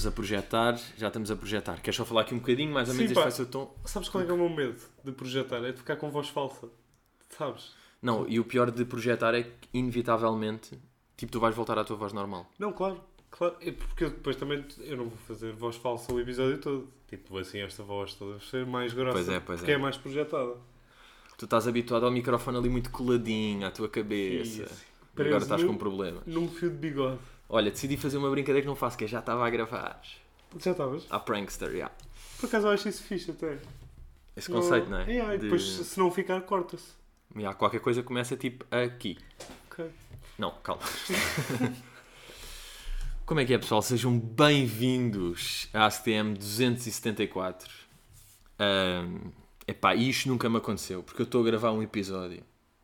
Estamos a projetar, já estamos a projetar. Queres só falar aqui um bocadinho, mais ou menos Sim, este pá. vai ser o tom? Sabes qual é, que é o meu medo de projetar? É de ficar com voz falsa. Sabes? Não, e o pior de projetar é que, inevitavelmente, tipo, tu vais voltar à tua voz normal. Não, claro. Claro, é porque eu depois também eu não vou fazer voz falsa o episódio todo. Tipo, assim, esta voz toda vai ser mais grossa. Pois é, pois porque é. é. mais projetada. Tu estás habituado ao microfone ali muito coladinho à tua cabeça. Isso. Agora estás no- com um problema. Num fio de bigode. Olha, decidi fazer uma brincadeira que não faço, que é já estava a gravar. Já estavas? À prankster, já. Por acaso eu acho isso fixe até. Esse conceito, não é? Yeah, e De- depois, se não ficar, corta-se. Já, qualquer coisa começa tipo aqui. Ok. Não, calma. Como é que é, pessoal? Sejam bem-vindos à ACTM 274. Ahm, epá, isto nunca me aconteceu, porque eu estou a gravar um episódio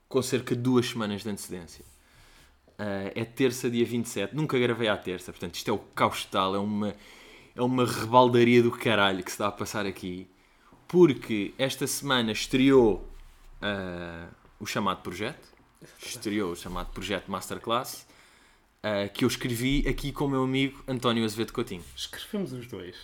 com cerca de duas semanas de antecedência. Ah, é terça, dia 27. Nunca gravei à terça, portanto, isto é o caos total, é uma, é uma rebaldaria do caralho que se dá a passar aqui. Porque esta semana estreou ah, o chamado projeto, estreou o chamado projeto Masterclass, ah, que eu escrevi aqui com o meu amigo António Azevedo Coutinho. Escrevemos os dois.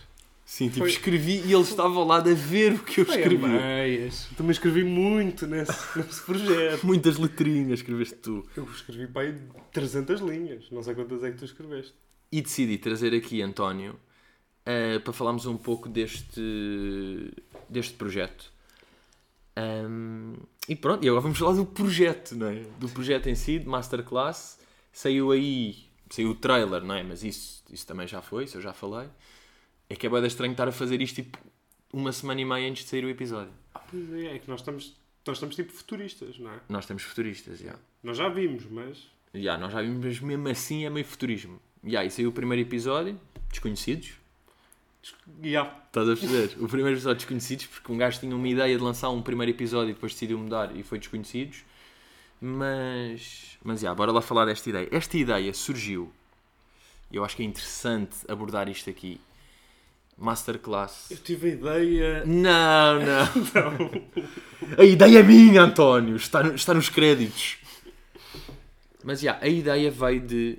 Sim, tipo, Foi- escrevi e ele estava ao lado a ver o que eu Foi escrevi. meias. Também escrevi muito nesse, nesse projeto. Muitas letrinhas escreveste tu. Eu escrevi para aí 300 linhas. Não sei quantas é que tu escreveste. E decidi trazer aqui António ah, para falarmos um pouco deste, deste projeto. Ahm, e pronto, e agora vamos falar do projeto, não é? Do projeto em si, de Masterclass. Saiu aí, saiu o trailer, não é? Mas isso, isso também já foi, isso eu já falei. É que é bem estranho estar a fazer isto tipo uma semana e meia antes de sair o episódio. Ah, pois é, é que nós estamos, nós estamos tipo futuristas, não é? Nós temos futuristas, já. Nós já vimos, mas. Já, nós já vimos, mas mesmo assim é meio futurismo. Já, e saiu o primeiro episódio, Desconhecidos. Já. Estás a perceber? O primeiro episódio Desconhecidos, porque um gajo tinha uma ideia de lançar um primeiro episódio e depois decidiu mudar e foi Desconhecidos. Mas, mas já, bora lá falar desta ideia. Esta ideia surgiu, e eu acho que é interessante abordar isto aqui. Masterclass. Eu tive a ideia. Não, não. A ideia é minha, António. Está, no- está nos créditos. Mas já, a ideia veio de.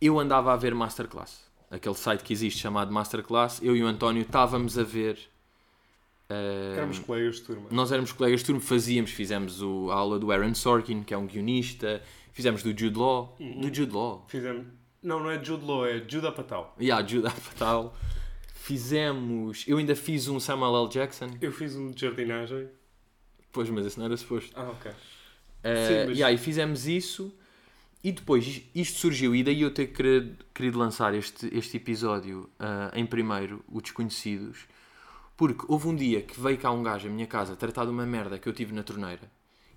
Eu andava a ver Masterclass. Aquele site que existe chamado Masterclass. Eu e o António estávamos a ver. eh, Éramos colegas de turma. nós éramos colegas de turma, fazíamos, fizemos o- a aula do Aaron Sorkin, que é um guionista, fizemos do Jude Law. Uhum. Do Jude Law. Fizemos. Não, não é Jude Law, é Jude Apatow. Yeah, Jude Apatow. Fizemos. Eu ainda fiz um Samuel L. Jackson. Eu fiz um de jardinagem. Pois, mas esse não era suposto. Ah, ok. Uh, Sim, mas- yeah, e fizemos isso e depois is- isto surgiu e daí eu ter querido, querido lançar este, este episódio uh, em primeiro, o Desconhecidos, porque houve um dia que veio cá um gajo à minha casa tratar de uma merda que eu tive na torneira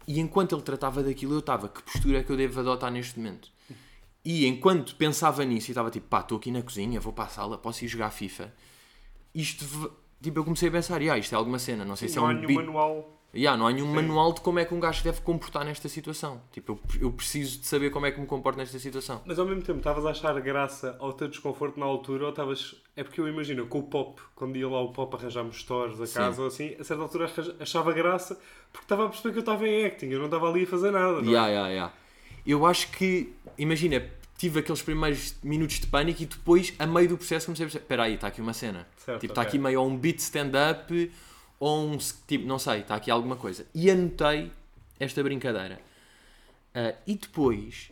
e enquanto ele tratava daquilo eu estava, que postura é que eu devo adotar neste momento? E enquanto pensava nisso e estava tipo, pá, estou aqui na cozinha, vou para a sala, posso ir jogar FIFA, isto, tipo, eu comecei a pensar, ah, isto é alguma cena, não sei se é não um há nenhum manual. Yeah, não há nenhum Sim. manual de como é que um gajo deve comportar nesta situação. Tipo, eu, eu preciso de saber como é que me comporto nesta situação. Mas ao mesmo tempo, estavas a achar graça ao teu desconforto na altura ou estavas. É porque eu imagino, com o pop, quando ia lá o pop arranjar-me stores a Sim. casa ou assim, a certa altura ach- achava graça porque estava a perceber que eu estava em acting, eu não estava ali a fazer nada. não é? Yeah, yeah, yeah. Eu acho que, imagina, tive aqueles primeiros minutos de pânico e depois, a meio do processo, comecei a perceber: espera aí, está aqui uma cena. Certo, tipo, está ok. aqui meio um beat stand-up ou um. Tipo, não sei, está aqui alguma coisa. E anotei esta brincadeira. Ah, e depois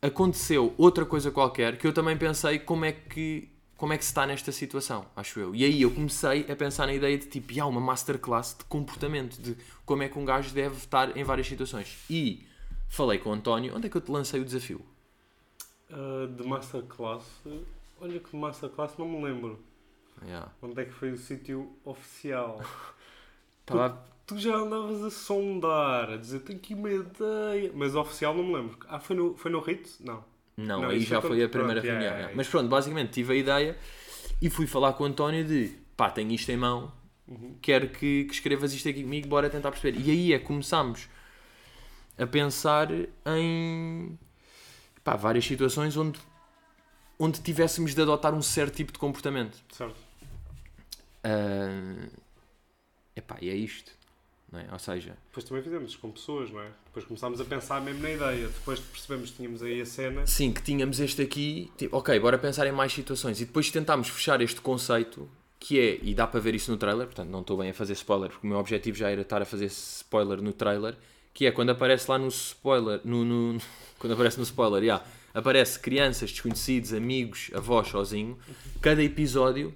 aconteceu outra coisa qualquer que eu também pensei como é que como é que se está nesta situação, acho eu. E aí eu comecei a pensar na ideia de tipo, há uma masterclass de comportamento, de como é que um gajo deve estar em várias situações. E falei com o António, onde é que eu te lancei o desafio? Ah, de Masterclass. Olha que Masterclass não me lembro. Yeah. Onde é que foi o sítio oficial? Tava- Tu já andavas a sondar, a dizer tenho aqui uma ideia. Mas oficial não me lembro. Ah, foi no, foi no RIT? Não. Não, Não, aí já foi foi a primeira pronto, reunião. yeah. yeah. Mas pronto, basicamente tive a ideia e fui falar com o António de pá, tenho isto em mão, Uhum. quero que, que escrevas isto aqui comigo, bora tentar perceber. E aí é que começámos a pensar em pá, várias situações onde, onde tivéssemos de adotar um certo tipo de comportamento. Certo. Ah, epá, e é isto. Não é? Ou seja, Depois também fizemos com pessoas, não é? Depois começámos a pensar mesmo na ideia. Depois percebemos que tínhamos aí a cena. sim, que tínhamos este aqui, tipo, ok, bora pensar em mais situações. E depois tentámos fechar este conceito, que é, e dá para ver isso no trailer, portanto não estou bem a fazer spoiler, porque o meu objetivo já era estar a fazer spoiler no trailer, que é quando aparece lá no spoiler, no, no- quando aparece no spoiler, yeah, aparece crianças, desconhecidos, amigos, avós sozinho, cada episódio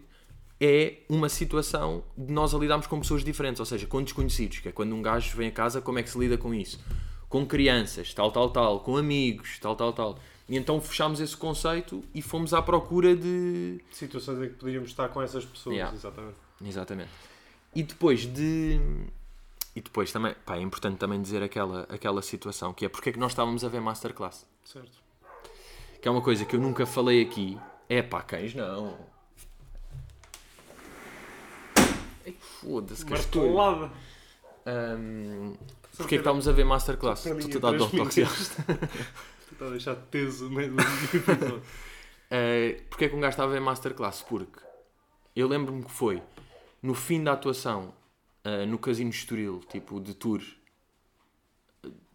é uma situação de nós a lidarmos com pessoas diferentes, ou seja, com desconhecidos, que é quando um gajo vem a casa, como é que se lida com isso? Com crianças, tal, tal, tal, com amigos, tal, tal, tal. E então fechámos esse conceito e fomos à procura de. Situações em que podíamos estar com essas pessoas, Yeah. exatamente. Exatamente. E depois de. E depois também, pá, é importante também dizer aquela, aquela situação, que é porque é que nós estávamos a ver Masterclass. Certo. Que é uma coisa que eu nunca falei aqui. É pá, cães não. Foda-se, que. Martelada. Um, porque é que estávamos a ver Masterclass? Para mim, dar três dor minutos. Tu está a deixar teso no meio do episódio. Uh, porque é que um gajo estava a ver Masterclass? Porque eu lembro-me que foi no fim da atuação uh, no Casino de Estoril, tipo de tour,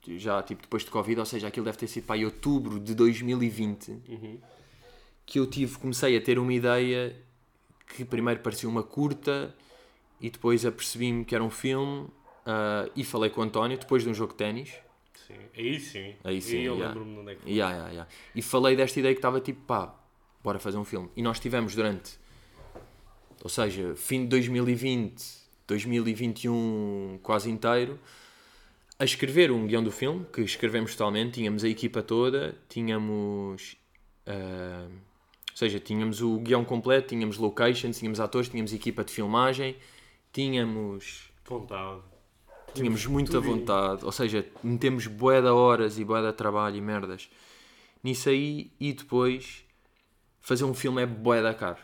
já tipo depois de Covid, ou seja, aquilo deve ter sido para outubro de 2020, Uhum. que eu tive, comecei a ter uma ideia que primeiro parecia uma curta e depois apercebi-me que era um filme uh, e falei com o António depois de um jogo de ténis. Sim. Aí sim. Aí sim, eu yeah. lembro-me de onde é que foi. Yeah, yeah, yeah. E falei desta ideia que estava tipo, pá, bora fazer um filme. E nós tivemos durante, ou seja, fim de 2020, 2021 quase inteiro, a escrever um guião do filme, que escrevemos totalmente. Tínhamos a equipa toda, tínhamos. ah, ou seja, tínhamos o guião completo, tínhamos locations, tínhamos atores, tínhamos equipa de filmagem, tínhamos Vontade. Tínhamos muita tudo em- vontade, ou seja, metemos bué de horas e bué de trabalho e merdas nisso aí e depois fazer um filme é bué da caro.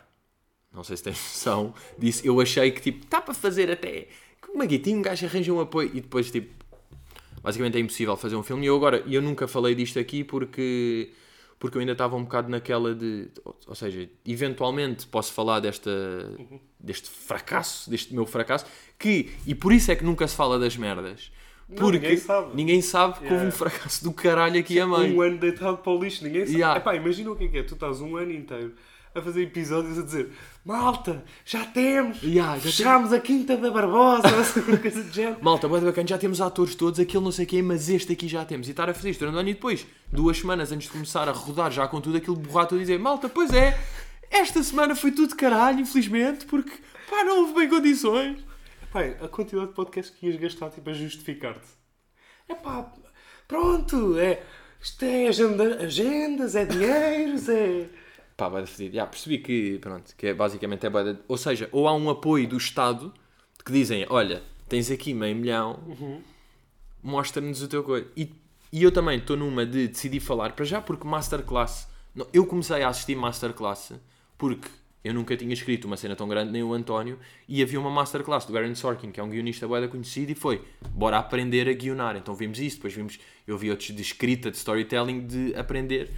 Não sei se tens noção disso. Eu achei que tipo, está para fazer até. Como é que é? Um gajo arranja um apoio e depois tipo. Basicamente é impossível fazer um filme. E eu agora, eu nunca falei disto aqui porque. Porque eu ainda estava um bocado naquela de. Ou seja, eventualmente posso falar desta, deste fracasso, deste meu fracasso, que. E por isso é que nunca se fala das merdas. Não, Porque ninguém sabe. ninguém sabe que houve Yeah. um fracasso do caralho aqui a meio. Um ano deitado para o lixo, ninguém sabe. Yeah. Epá, imagina o que é que é. Tu estás um ano inteiro a fazer episódios a dizer Malta, já temos! Yeah, já Fechámos a Quinta da Barbosa! uma coisa de género. Malta, bué de bacana, já temos atores todos, aquele não sei quem, mas este aqui já temos. E estar a fazer isto durante o ano e depois, duas semanas antes de começar a rodar já com tudo aquilo borrado e dizer, malta, pois é, esta semana foi tudo de caralho, infelizmente, porque pá, não houve bem condições. Epá, a quantidade de podcasts que ias gastar tipo, a justificar-te. Epá, pronto, é. Isto é agenda, agendas, é dinheiros, é. Pá, vai fedido. Já percebi que, pronto, que é, basicamente é de- Ou seja, ou há um apoio do Estado que dizem, olha, tens aqui meio milhão, mostra-nos o teu coisa. E, e eu também estou numa de decidir falar, para já porque Masterclass, não, eu comecei a assistir Masterclass porque eu nunca tinha escrito uma cena tão grande, nem o António, e havia uma Masterclass do Aaron Sorkin, que é um guionista bué da conhecido, e foi, bora aprender a guionar. Então vimos isso, depois vimos, eu vi outros de escrita, de storytelling, de aprender.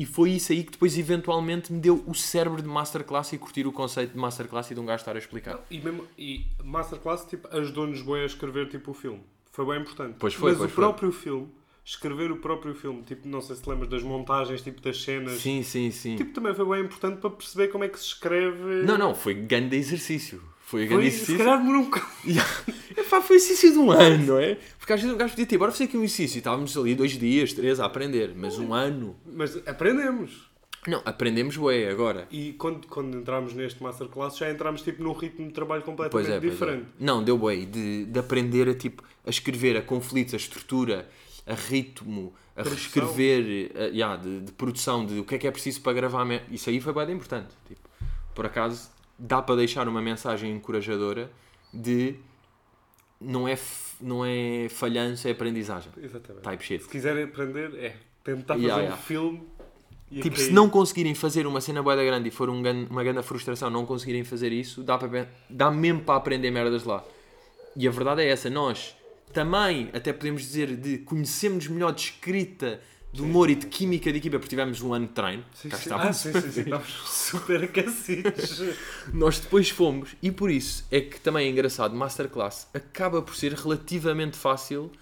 E foi isso aí que depois eventualmente me deu o cérebro de Masterclass e curtir o conceito de Masterclass e de um gajo estar a explicar. E, mesmo, e Masterclass tipo, ajudou-nos bem a escrever tipo, o filme. Foi bem importante. Pois foi, Mas pois o foi. próprio filme, escrever o próprio filme, tipo, não sei se te lembras das montagens, tipo, das cenas. Sim, sim, sim. Tipo, também foi bem importante para perceber como é que se escreve. Não, não, foi grande exercício. Foi grande Foi, exercício. se calhar demorou um bocado. Epá, foi exercício de um ano, não é? Porque às vezes o gajo podia ter, bora fazer aqui um exercício. E estávamos ali dois dias, três a aprender. Mas um ano. Mas aprendemos. Não, aprendemos bué agora. E quando, quando entramos neste Masterclass já entramos tipo num ritmo de trabalho Pois completamente é, pois diferente. é. Não, deu bué. De, de aprender a, tipo, a escrever, a conflitos, a estrutura, a ritmo, a Produção. reescrever, a, yeah, de, de produção, de o que é que é preciso para gravar. Isso aí foi bem importante. Tipo, por acaso, dá para deixar uma mensagem encorajadora de não é, não é falhança, é aprendizagem. Exatamente. Type shit. Se quiserem aprender, é tentar fazer Yeah, um yeah. filme e Tipo, se não conseguirem fazer uma cena boeda grande e for um uma grande frustração não conseguirem fazer isso, dá, para, dá mesmo para aprender merdas lá. E a verdade é essa, nós também até podemos dizer de conhecemos melhor de escrita, de humor e de química de equipa, porque tivemos um ano de treino. cá Ah, estávamos sim, sim, sim. Estávamos super aquecidos. Nós depois fomos, e por isso é que também é engraçado, Masterclass acaba por ser relativamente fácil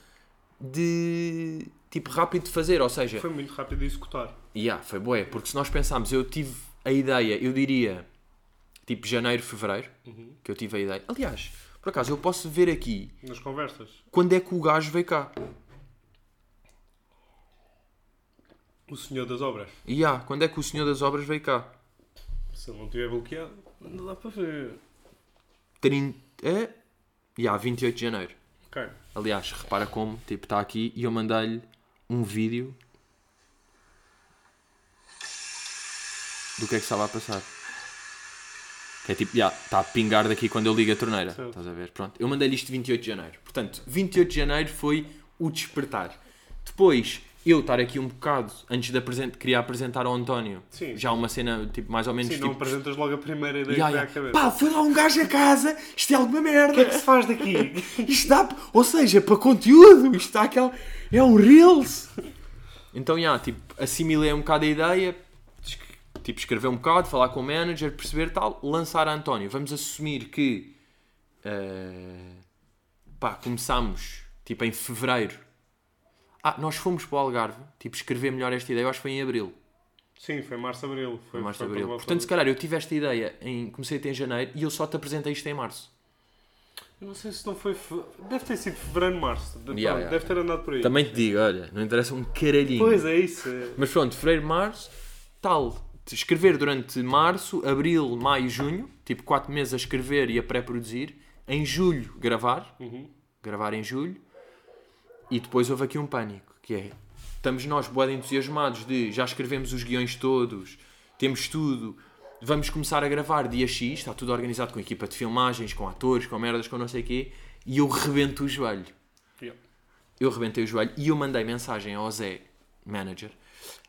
de. tipo, rápido de fazer. Ou seja, Foi muito rápido de executar. yeah, foi boé, porque se nós pensarmos, eu tive a ideia, eu diria, tipo, janeiro, fevereiro, que eu tive a ideia. Aliás, por acaso, eu posso ver aqui Nas conversas. quando é que o gajo veio cá. O senhor das obras. E há, quando é que o senhor das obras veio cá? Se ele não tiver bloqueado, não dá para ver. 30. É? E há 28 de janeiro. Ok. Aliás, repara como, tipo, está aqui e eu mandei-lhe um vídeo do que é que estava a passar. Que é tipo, já, está a pingar daqui quando eu ligo a torneira. Certo. Estás a ver? Pronto. Eu mandei-lhe isto 28 de janeiro. Portanto, 28 de janeiro foi o despertar. Depois, eu estar aqui um bocado, antes de apresent... queria apresentar ao António, Sim. já uma cena, tipo, mais ou menos, Sim, não tipo... apresentas logo a primeira ideia Ya, que cabeça. Pá, foi lá um gajo a casa, isto é alguma merda. O que é que se faz daqui? Isto dá, ou seja, para conteúdo, isto está aquela, é um Reels. Então, já, tipo, assimilei um bocado a ideia, tipo, escrever um bocado, falar com o manager, perceber tal, lançar a António. Vamos assumir que, eh, pá, começámos, tipo, em fevereiro. Ah, nós fomos para o Algarve, tipo, escrever melhor esta ideia, eu acho que foi em abril. Sim, foi março, abril. Foi, Março, abril. Portanto, se calhar eu tive esta ideia, em, comecei a ter em janeiro e eu só te apresentei isto em março. Eu não sei se não foi. fe- Deve ter sido fevereiro, março. Pronto, Ya, ya. Deve ter andado por aí. Também te digo, olha, não interessa um caralhinho. Pois é, isso. é. Mas pronto, fevereiro, março, tal. Escrever durante março, abril, maio, junho, tipo 4 meses a escrever e a pré-produzir. Em julho, gravar. Uhum. Gravar em julho. E depois houve aqui um pânico, que é... Estamos nós, boada entusiasmados de já escrevemos os guiões todos, temos tudo, vamos começar a gravar dia X, está tudo organizado com equipa de filmagens, com atores, com merdas, com não sei o quê, e eu rebento o joelho Ya. eu rebentei o joelho e eu mandei mensagem ao Zé, manager,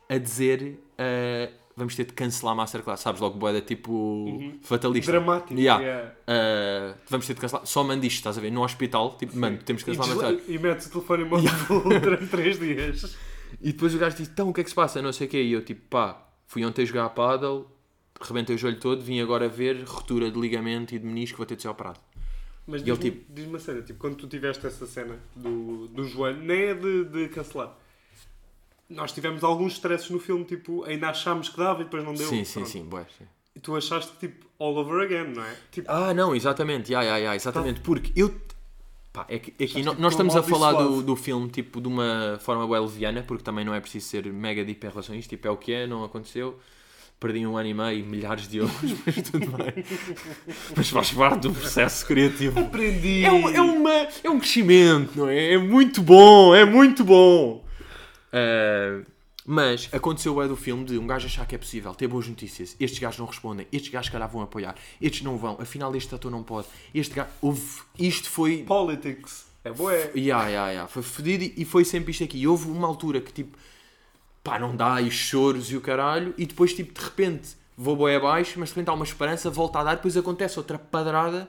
a dizer uh, vamos ter de cancelar a Masterclass. Sabes, logo boeda tipo fatalista. Dramático. Yeah. yeah. Uh, vamos ter de cancelar. Só mando isto, estás a ver? No hospital, tipo, mano, temos de E, cancelar a Masterclass. e metes o telefone em modo full durante 3 dias. E depois o gajo disse, então o que é que se passa? Não sei o quê. E eu tipo, pá, fui ontem jogar a paddle, rebentei o joelho todo, vim agora ver ruptura de ligamento e de menisco, vou ter de ser operado. Mas diz-me tipo- diz uma cena, tipo, quando tu tiveste essa cena do, do joelho, nem é de, de cancelar. Nós tivemos alguns stresses no filme, tipo, ainda achámos que dava e depois não deu. sim, sim, Pronto. sim, bué, sim. E tu achaste tipo, all over again, não é? Tipo, Ah, não, exatamente, ya, ya, ya, exatamente, porque eu. Pá, é que, é que tipo, nós estamos a falar do, do filme tipo de uma forma bem leviana, porque também não é preciso ser mega deep em relação a isto, tipo, é o que é, não aconteceu. Perdi um ano e meio, milhares de euros, mas tudo bem. Mas faz parte do processo criativo. aprendi! É um, é, uma, é um crescimento, não é? É muito bom, é muito bom. Ah, mas aconteceu é do filme de um gajo achar que é possível ter boas notícias. Estes gajos não respondem, estes gajos, calhar, vão apoiar, estes não vão, afinal, este ator não pode. Este gajo. Houve, isto foi. Politics. É boé. Ya, ya, ya. Foi fodido e foi sempre isto aqui. E houve uma altura que tipo, pá, não dá, e os choros e o caralho, e depois, tipo, de repente vou boi abaixo, mas de repente há uma esperança, volta a dar, depois acontece outra padrada,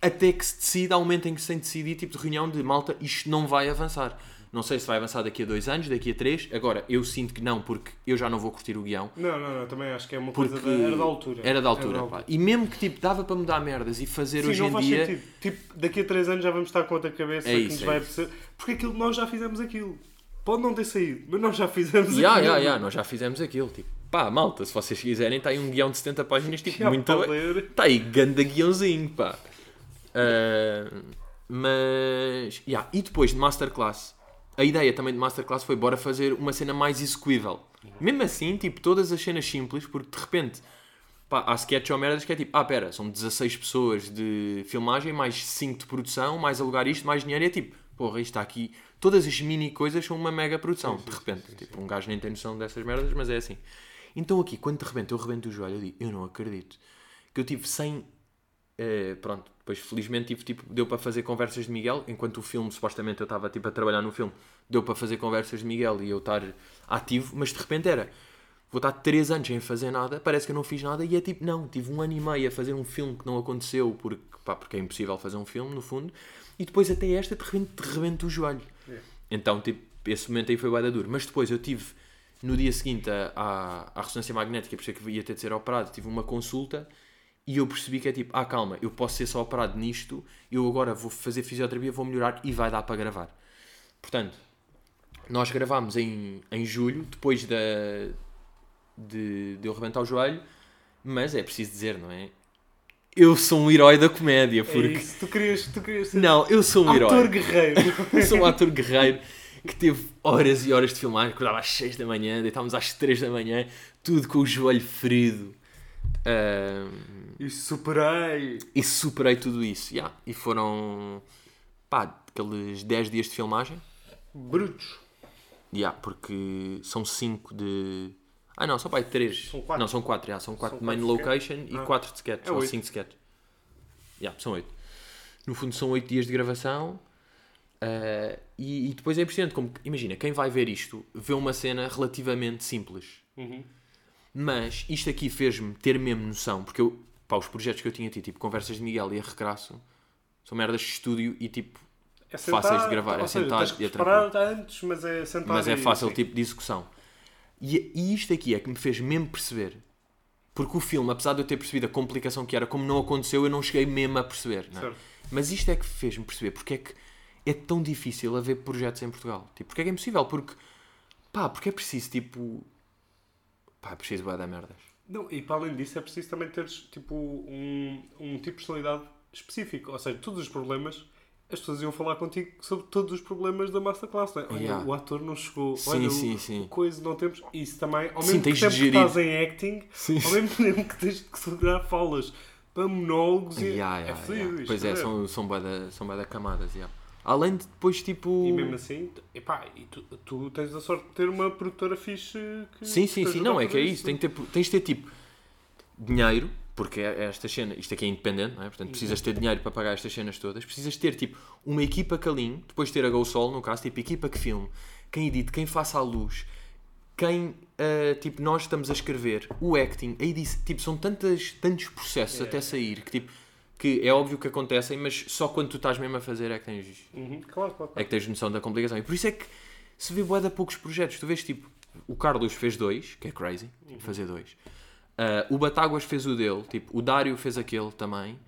até que se decida, há um momento em que se tem de decidir, tipo, de reunião de malta, isto não vai avançar. Não sei se vai avançar daqui a dois anos, daqui a três. Agora, eu sinto que não, porque eu já não vou curtir o guião. Não, não, não, também acho que é uma coisa da, era da altura. Era da altura, pá. E mesmo que tipo, dava para mudar merdas e fazer Sim, hoje não em faz dia. sentido. Tipo, daqui a 3 anos já vamos estar com outra cabeça É que isso, nos é vai isso. Porque aquilo nós já fizemos aquilo. Pode não ter saído, mas nós já fizemos Ya, aquilo. ya, ya, nós já fizemos aquilo. Tipo, pá, malta, se vocês quiserem, está aí um guião de 70 páginas, tipo, Já muito. Está aí, ganda guiãozinho, pá. Ah, mas. ya, E depois de Masterclass, a ideia também de Masterclass foi bora fazer uma cena mais execuível. Mesmo assim, tipo, todas as cenas simples, porque de repente. Pá, há sketch ou merdas que é tipo, ah, pera, são 16 pessoas de filmagem, mais 5 de produção, mais alugar isto, mais dinheiro, e é tipo, porra, isto está aqui. Todas as mini coisas são uma mega produção, de repente. tipo, um gajo nem tem noção dessas merdas, mas é assim. Então aqui, quando de repente eu rebento o joelho, eu digo, eu não acredito. Que eu tive 100 eh, pronto, depois felizmente tive, tipo, deu para fazer conversas de Miguel, enquanto o filme, supostamente eu estava tipo, a trabalhar no filme, deu para fazer conversas de Miguel e eu estar ativo, mas de repente era, vou estar 3 anos sem fazer nada, parece que eu não fiz nada e é tipo, não, tive um ano e meio a fazer um filme que não aconteceu porque, pá, porque é impossível fazer um filme, no fundo, e depois até esta de repente te rebento o joelho. É. Então, tipo, esse momento aí foi bué da duro. Mas depois eu tive, no dia seguinte, a- à, à ressonância magnética, por isso é que ia ter de ser operado, tive uma consulta e eu percebi que é tipo, ah, calma, eu posso ser só operado nisto, eu agora vou fazer fisioterapia, vou melhorar e vai dar para gravar. Portanto, nós gravámos em, em julho, depois da, de, de eu rebentar o joelho, mas é preciso dizer, não é? Eu sou um herói da comédia, É porque. isso, tu querias, tu querias ser Não, eu sou um herói. ator guerreiro. Eu sou um ator guerreiro que teve horas e horas de filmar, acordava às 6 da manhã, deitávamos às 3 da manhã, tudo com o joelho ferido. Ahm, e superei. e superei tudo isso. yeah. E foram pá, aqueles 10 dias de filmagem. Brutos. Yeah, porque são 5 de. Ah não, são pá, 3. São quatro. Não, são 4, yeah, são 4 São de main location sketch? e Ah. 4 de sketch, É ou oito. 5 de sketch. Yeah, são 8. No fundo são 8 dias de gravação. ah, e, e depois é impressionante como, imagina, quem vai ver isto vê uma cena relativamente simples. Uhum. Mas isto aqui fez-me ter mesmo noção, porque eu, pá, os projetos que eu tinha tido, tipo Conversas de Miguel e a Recraço, são merdas de estúdio e tipo, É Fáceis de gravar, é seja, sentar e é antes, mas é sentar mas é fácil sim. tipo de execução. E, e isto aqui é que me fez mesmo perceber, porque o filme, apesar de eu ter percebido a complicação que era, como não aconteceu, eu não cheguei mesmo a perceber. é? Mas isto é que fez-me perceber porque é que é tão difícil haver projetos em Portugal. Tipo, porque é que é impossível? Porque, pá, porque é preciso, tipo, pá, é preciso bué da merdas. Não, e para além disso é preciso também teres tipo, um, um tipo de personalidade específico. Ou seja, todos os problemas, as pessoas iam falar contigo sobre todos os problemas da masterclass. Não é? Olha, Yeah. o ator não chegou. Sim, olha, sim, o, sim. coisa não temos. Isso também, ao Sim, mesmo de tempo que estás em acting, Sim, ao mesmo tempo que tens de segurar falas para monólogos e Yeah, é yeah, yeah. isto, Pois é, não são, são bué da, são bué da camadas, yeah. Além de depois, tipo... E mesmo assim, epá, e tu, tu tens a sorte de ter uma produtora fixe que. Sim, sim, sim, não, é que é isso. Tem que ter, tens de ter tipo dinheiro, porque é esta cena, isto aqui é independente, não é? Portanto, precisas ter dinheiro para pagar estas cenas todas. Precisas ter tipo uma equipa que alinhe, depois ter a Go Sol, no caso, tipo equipa que filme, quem edite, quem faça a luz, quem ah, tipo nós estamos a escrever, o acting, a edição, tipo, são tantas, tantos processos É. até sair que tipo que é óbvio que acontecem, mas só quando tu estás mesmo a fazer é que tens Uhum, claro, claro. é que tens noção da complicação. E por isso é que se vê bué de poucos projetos. Tu vês tipo, o Carlos fez dois, que é crazy, tipo, fazer dois. Ah, o Batáguas fez o dele, tipo, o Dário fez aquele também.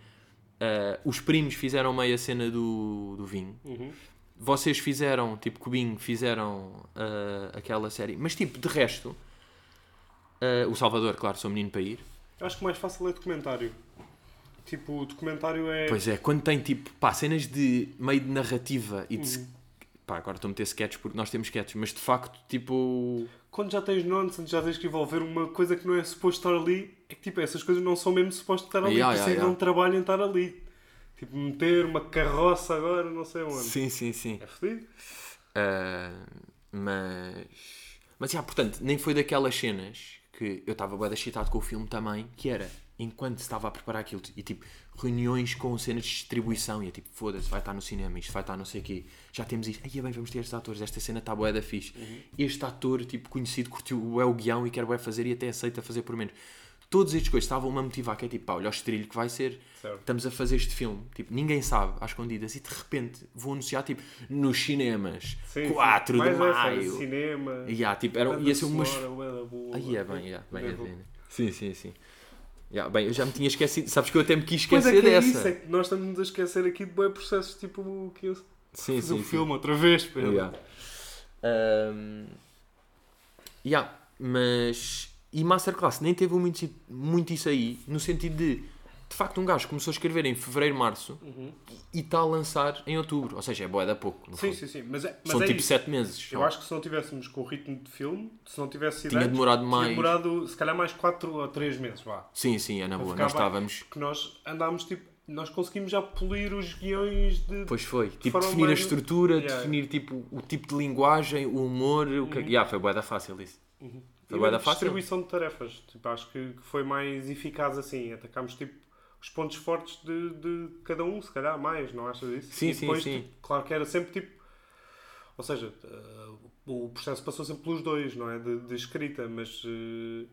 Ah, os primos fizeram meia cena do, do vinho. Uhum. Vocês fizeram, tipo, Cubinho, fizeram ah, aquela série. Mas tipo, de resto, o Salvador, claro, sou menino para ir. Acho que mais fácil é documentário. Tipo, o documentário é. Pois é, quando tem tipo, pá, cenas de meio de narrativa e de. Uhum. Pá, agora estou a meter sketches porque nós temos sketches, mas de facto, tipo. Quando já tens nonsense, já tens que envolver uma coisa que não é suposto estar ali, é que tipo, essas coisas não são mesmo supostas estar ali, Yeah, por isso yeah, é yeah. não trabalham estar ali. Tipo, meter uma carroça agora, não sei onde. Sim, sim, sim. É fodido? Ah, mas. Mas, já, portanto, nem foi daquelas cenas que eu estava bem excitado com o filme também, que era enquanto estava a preparar aquilo e tipo reuniões com cenas de distribuição e é tipo foda-se, vai estar no cinema, isto vai estar não sei o quê, já temos isto, aí bem, vamos ter estes atores, esta cena está bué da fixe. Este ator, tipo, conhecido, curtiu bué o guião e quer bué fazer e até aceita fazer por menos. Todas estas coisas estavam-me a motivar, que é tipo, pá, olha o estrilho que vai ser, Certo. estamos a fazer este filme, tipo, ninguém sabe, às escondidas, e de repente vou anunciar, tipo, nos cinemas, Sim, 4 sim. de Mais maio. cinema. E, yeah, tipo, era, ia ser umas. boa. Aí é bem, yeah, bem, é Bem bem. Sim, sim, sim. Yeah, bem, eu já me tinha esquecido. Sabes que eu até me quis Pois esquecer é que é dessa. isso, é que nós estamos a esquecer aqui de bons processos, tipo, que eu Sim, sim, o sim. filme outra vez, Pedro. Yeah. Um, yeah, mas. E Masterclass nem teve muito, muito isso aí, no sentido de. De facto, um gajo começou a escrever em fevereiro, março Uhum. e está a lançar em outubro. Ou seja, é boa da pouco. Sim, sim, sim. Mas é, mas São é tipo isso. 7 meses. Eu só. acho que se não tivéssemos com o ritmo de filme, se não tivesse sido Tinha demorado tinha mais. demorado se calhar mais 4 ou 3 meses, vá. Sim, sim, é na boa. Nós estávamos. Que nós andámos tipo, nós conseguimos já polir os guiões de. Pois foi. Tipo, forma definir a estrutura, Yeah. definir tipo, o tipo de linguagem, o humor. O que... yeah, foi boa fácil isso. Uhum. Foi mesmo fácil. distribuição de tarefas. Tipo, acho que foi mais eficaz assim. Atacámos tipo os pontos fortes de, de cada um, se calhar mais, não achas isso? Sim, e sim, depois, sim. tipo, claro que era sempre tipo. Ou seja, eh, o processo passou sempre pelos dois, não é? De, de escrita, mas. eh,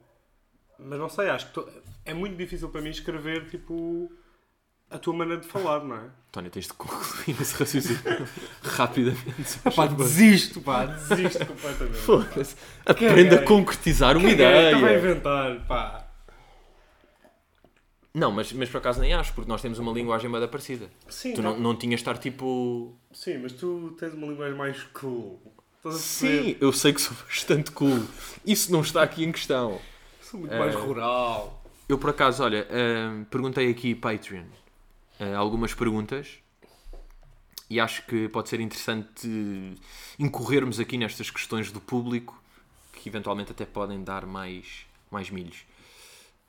mas não sei, acho que to- é muito difícil para mim escrever tipo. a tua maneira de falar, não é? António, tens de concluir esse raciocínio rapidamente. Pá, desisto, pá, desisto completamente. Foda-se. Aprenda a Caguei. concretizar uma Caguei, ideia. Estava a inventar, pá. Não, mas, mas por acaso nem acho, porque nós temos uma linguagem bem parecida. Sim, Tu não, não tinhas de estar tipo. sim, mas tu tens uma linguagem mais cool. Estás a perceber? Sim, eu sei que sou bastante cool. Isso não está aqui em questão. Sou muito mais Eh, rural. Eu por acaso, olha, hum, perguntei aqui Patreon hum, algumas perguntas e acho que pode ser interessante incorrermos aqui nestas questões do público que eventualmente até podem dar mais, mais milhos.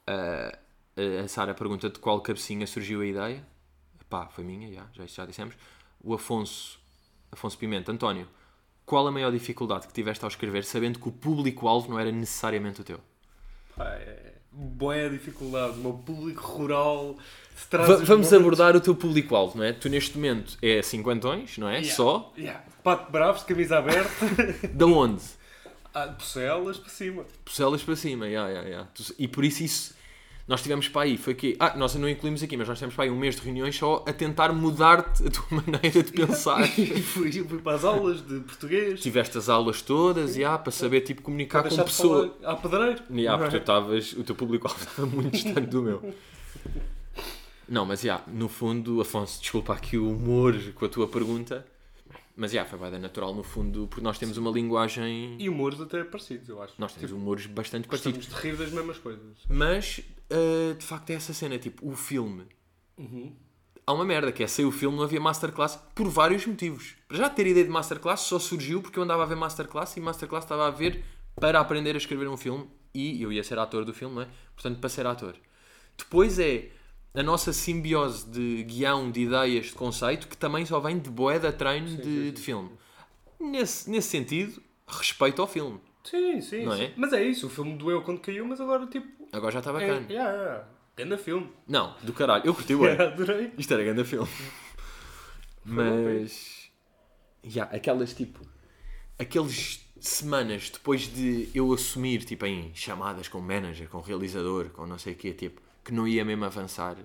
Ah, a Sara pergunta de qual cabecinha surgiu a ideia. Pá, foi minha, já, já, já dissemos. O Afonso, Afonso Pimenta, António, qual a maior dificuldade que tiveste ao escrever sabendo que o público-alvo não era necessariamente o teu? Pá, é boa dificuldade. O meu público rural se traz Va- os vamos momentos- abordar o teu público-alvo, não é? Tu neste momento é cinquentões, não é? Yeah. Só. Yeah. Pato bravos, de camisa aberta, Da onde? ah, de Pucelas para cima. Pucelas para cima, yeah, yeah, yeah. E por isso isso. Nós tivemos para aí, foi que. Ah, nós não incluímos aqui, mas nós tivemos para aí um mês de reuniões só a tentar mudar-te a tua maneira de pensar. E fui, fui para as aulas de português. Tiveste as aulas todas, yeah, para saber tipo, comunicar com de pessoa. à pedreiro. Yeah, porque tu estavas, o teu público-alvo estava muito distante do meu. Não, mas já, no fundo, Afonso, desculpa aqui o humor com a tua pergunta, mas já, foi bem natural no fundo, porque nós temos uma linguagem. E humores até parecidos, eu acho. Nós temos Tipo, humores bastante parecidos. de rir das mesmas coisas. Mas, ah, de facto, é essa cena, tipo, o filme. Há uma merda, que é sair o filme, não havia masterclass por vários motivos. Para já ter ideia de masterclass só surgiu porque eu andava a ver masterclass e masterclass estava a ver para aprender a escrever um filme e eu ia ser ator do filme, não é? Portanto, para ser ator. Depois é a nossa simbiose de guião, de ideias, de conceito, que também só vem de boeda treino de, de filme. Nesse, nesse sentido, respeito ao filme. Sim, sim, Não sim. é? Mas é isso, o filme doeu quando caiu, mas agora tipo. Agora já está É, bacana. yeah, yeah. Ganda filme. Não, do caralho. Eu curti, ué. Adorei. Isto era grande filme. Mas. Já, aquelas tipo. Aqueles semanas depois de eu assumir, tipo, em chamadas com manager, com realizador, com não sei o quê, tipo, que não ia mesmo avançar,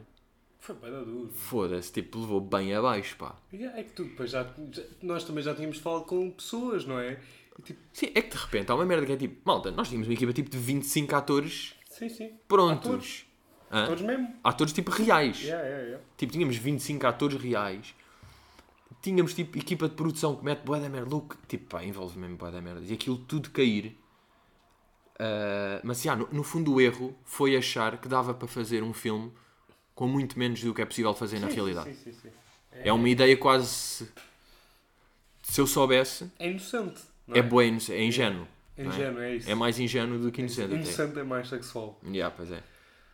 Foi bem da duro. foda-se, tipo, levou bem abaixo, pá. Yeah, é que tu depois já, já- Nós também já tínhamos falado com pessoas, não é? E, tipo, Sim, é que de repente há uma merda que é tipo, malta, nós tínhamos uma equipa tipo de 25 atores sim, sim. prontos. Atores. Hã? Todos mesmo. Atores tipo reais. Yeah, yeah, yeah. Tipo, tínhamos 25 atores reais. Tínhamos, tipo, equipa de produção que mete bué da merda. Look, tipo, pá, envolve mesmo bué da merda. E aquilo tudo cair. Ah, mas, já, no, no fundo, o erro foi achar que dava para fazer um filme com muito menos do que é possível fazer na Sim, realidade. Sim, sim, sim. É uma ideia quase... Se eu soubesse, É inocente. É é, é ingênuo. É é? ingênuo, é isso. É mais ingênuo do que inocente. até. Inocente é mais sexual. Yeah, pois é.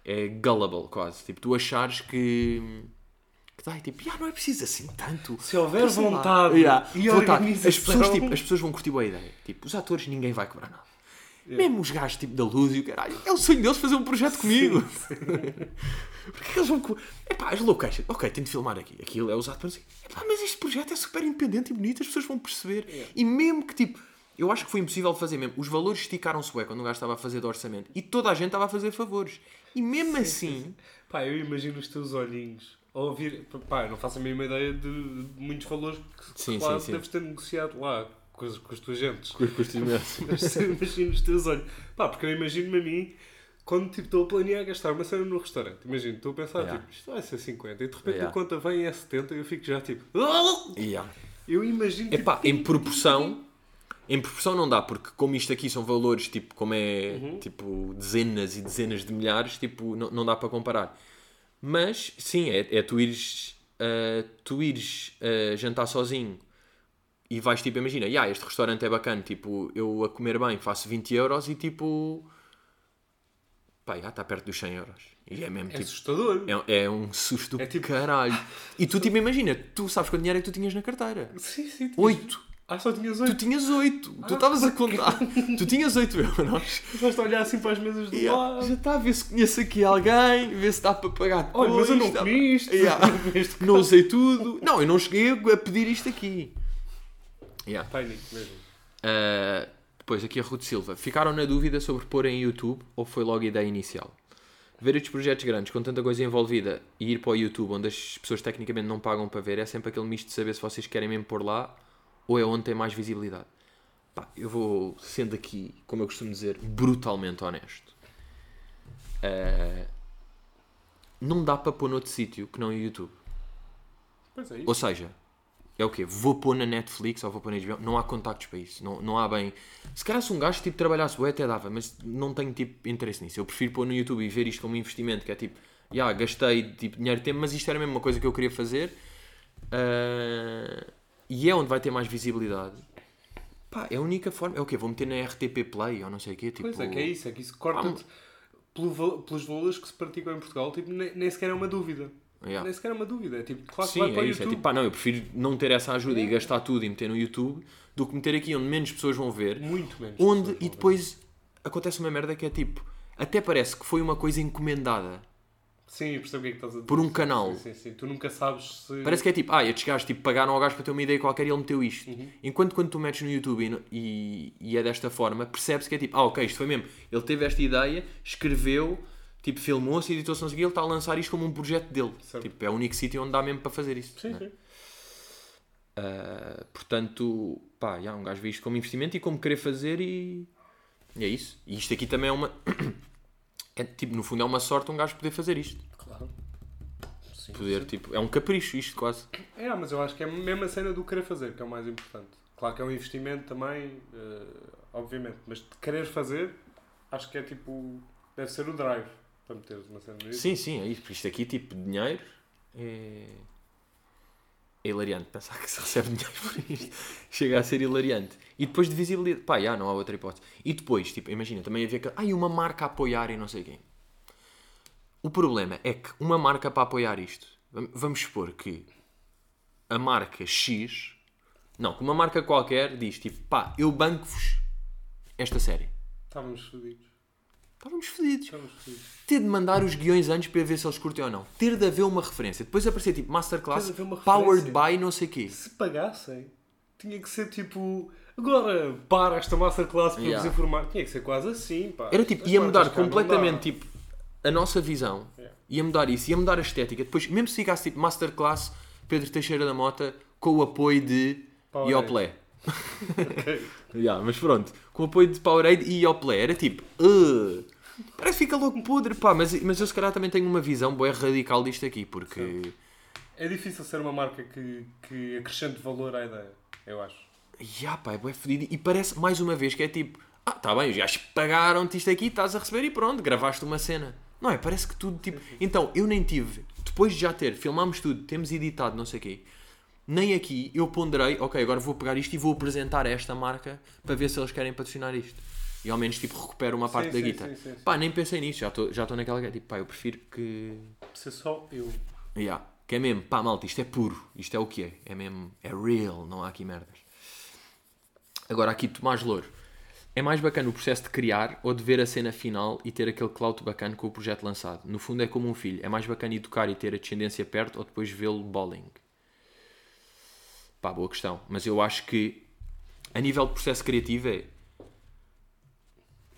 É gullible, quase. Tipo, tu achares que... Que dá, e tipo, "Ya, não é preciso assim tanto. Se houver vontade Yeah, e vontade. organização... As pessoas, tipo, as pessoas vão curtir boa ideia. Tipo, os atores ninguém vai cobrar nada. Mesmo os gajos tipo da luz e o caralho, é o sonho deles fazer um projeto comigo. Porque eles vão. Epá, as locations, ok, tenho de filmar aqui. Aquilo é usado para assim. Epá, mas este projeto é super independente e bonito, as pessoas vão perceber. E mesmo que tipo. Eu acho que foi impossível fazer mesmo. Os valores esticaram-se bué quando o gajo estava a fazer do orçamento. E toda a gente estava a fazer favores. E mesmo assim. Pá, eu imagino os teus olhinhos a ouvir. Pá, eu não faço a mínima ideia de, de muitos valores que, Sim, claro, sim, sim. deves ter negociado lá com as, com gentes. Com os Mas eu imagino os teus olhos. Pá, porque eu imagino-me a mim quando tipo, estou a planear gastar uma cena no restaurante. Imagino, estou a pensar, Yeah. tipo, isto vai ser 50 e de repente Yeah. a conta vem e é 70 e eu fico já tipo. Yeah. Eu imagino. tipo, Epá, em proporção, em proporção não dá, porque como isto aqui são valores, tipo, como é, Uhum. tipo, dezenas e dezenas de milhares, tipo, não, não dá para comparar. Mas, sim, é, é tu ires, ah, tu ires ah, jantar sozinho e vais, tipo, imagina, "Ya, este restaurante é bacana, tipo, eu a comer bem faço 20 euros e, tipo, pá, já está perto dos 100 euros. E é mesmo, É tipo, assustador. é, é um susto É tipo- caralho. E tu, tipo, imagina, tu sabes quanto dinheiro é que tu tinhas na carteira? Sim, sim. tu- Oito. Ah, só tinhas Tu 8. tinhas 8. Tu estavas a contar. tu tinhas 8 euros. Começaste a olhar assim para as mesas do Yeah. lado. Já está a ver se conheço aqui alguém, ver se dá para pagar depois. Olha, mas eu não comi isto. Yeah. Não usei tudo. Não, eu não cheguei a pedir isto aqui. Yeah. Pânico mesmo. Uh, depois aqui a Ruth Silva. Ficaram na dúvida sobre pôr em YouTube ou foi logo a ideia inicial? ver estes projetos grandes com tanta coisa envolvida e ir para o YouTube, onde as pessoas tecnicamente não pagam para ver, é sempre aquele misto de saber se vocês querem mesmo pôr lá ou é onde tem mais visibilidade. Pá, eu vou sendo aqui, como eu costumo dizer, brutalmente honesto. Eh, não dá para pôr noutro sítio que não no YouTube. É. Ou seja, é o quê? Vou pôr na Netflix ou vou pôr na HBO? Não há contactos para isso. Não, não há bem. Se calhar se um gajo tipo, trabalhasse bem até dava, mas não tenho tipo interesse nisso. Eu prefiro pôr no YouTube e ver isto como investimento, que é tipo, já gastei tipo, dinheiro e tempo, mas isto era mesmo uma coisa que eu queria fazer. Ah, e é onde vai ter mais visibilidade. Pá, é a única forma. É o quê? Vou meter na RTP Play ou não sei o quê. Tipo, Pois é, que é isso, é que isso corta-te val- pelos valores que se praticam em Portugal, tipo, nem sequer é uma dúvida. Yeah. Nem sequer é uma dúvida. É tipo, claro que Sim, vai é para isso. É YouTube. tipo, pá, não, eu prefiro não ter essa ajuda e gastar tudo e meter no YouTube do que meter aqui onde menos pessoas vão ver. Muito menos. Onde, e depois acontece uma merda que é tipo, até parece que foi uma coisa encomendada Sim, percebo o que é que estás a dizer. por um canal. Sim, sim, sim. Tu nunca sabes se. Parece que é tipo, ah, estes gajos tipo, pagaram ao gajo para ter uma ideia qualquer e ele meteu isto. Uhum. Enquanto quando tu metes no YouTube e, e, e é desta forma, percebes que é tipo, ah, ok, isto foi mesmo. Ele teve esta ideia, escreveu, tipo, filmou-se, editou-se, não sei o quê, ele está a lançar isto como um projeto dele. Certo. Tipo, é o único sítio onde dá mesmo para fazer isto. Sim, né? sim. Uh, portanto, pá, já, um gajo vê isto como investimento e como querer fazer e, e é isso. E isto aqui também é uma. É, tipo, no fundo é uma sorte um gajo poder fazer isto. Claro. Sim, Poder, sim. tipo, é um capricho isto quase. É, mas eu acho que é a mesma cena do querer fazer, que é o mais importante. Claro que é um investimento também, eh, obviamente, mas de querer fazer, acho que é tipo. Deve ser o drive para meteres uma cena nisso. Sim, sim, é isso. Porque isto aqui, tipo, dinheiro é. É hilariante pensar que se recebe dinheiro por isto. Chega a ser hilariante. E depois de visibilidade. Pá, já, não há outra hipótese. E depois, tipo, imagina, também havia que. Ai, uma marca a apoiar e não sei quem. O problema é que uma marca para apoiar isto. vam- Vamos supor que a marca X. Não, que uma marca qualquer diz tipo, pá, eu banco-vos esta série. Estávamos fodidos. Estávamos fodidos Estávamos fodidos. ter de mandar os guiões antes para ver se eles curtem ou não. Ter de haver uma referência. Depois aparecer tipo Masterclass, powered by não sei quê. Se pagassem, tinha que ser tipo. Agora, para esta masterclass para Yeah. vos informar. Tinha que ser quase assim, pá. Era tipo, ia mudar completamente tipo a nossa visão. Yeah. Ia mudar isso, ia mudar a estética. Depois, mesmo se ficasse tipo Masterclass Pedro Teixeira da Mota com o apoio de Powerade. Ioplé. Ok. Yeah, mas pronto, com o apoio de Powerade e Ioplé. Era tipo, "Ugh, parece que fica logo podre, pá. Mas, mas eu se calhar também tenho uma visão boa radical disto aqui, porque. É difícil ser uma marca que, que acrescente valor à ideia, eu acho. Ya, pá, é bué fodido. E parece, mais uma vez, que é tipo... Ah, tá bem, os gajos pagaram-te isto aqui, estás a receber e pronto, gravaste uma cena. Não é? Parece que tudo, tipo... Então, eu nem tive... Depois de já ter, filmámos tudo, temos editado, não sei o quê. Nem aqui eu ponderei, ok, agora vou pegar isto e vou apresentar a esta marca para ver se eles querem patrocinar isto. E ao menos, tipo, recupero uma parte Sim, da sim, guita. sim. Pá, nem pensei nisso, já estou já estou naquela que tipo, pá, eu prefiro que... Ser só eu. Ya, que é mesmo, pá, malta, isto é puro, isto é o que é, é mesmo, é real, não há aqui merdas. Agora aqui Tomás Louro, é mais bacana o processo de criar ou de ver a cena final e ter aquele clout bacana com o projeto lançado? No fundo é como um filho, é mais bacana educar e ter a descendência perto ou depois vê-lo bowling? Pá, boa questão, mas eu acho que a nível de processo criativo é,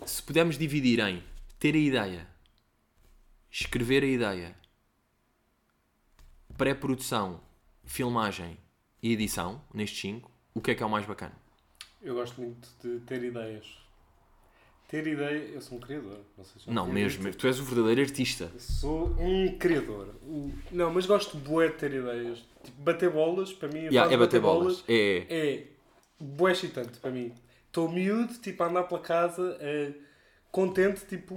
se pudermos dividir em ter a ideia, escrever a ideia, pré-produção, filmagem e edição, nestes 5, o que é que é o mais bacana? Eu gosto muito de ter ideias. Ter ideia. Eu sou um criador. Não, sei se Não, mesmo, dito. tu és o verdadeiro artista. Eu Sou um criador. Não, mas gosto bué de ter ideias. Tipo, bater bolas, para mim, Yeah, é de bater bolas. É, é bué excitante para mim. Estou miúdo, tipo, a andar pela casa, é, contente, tipo...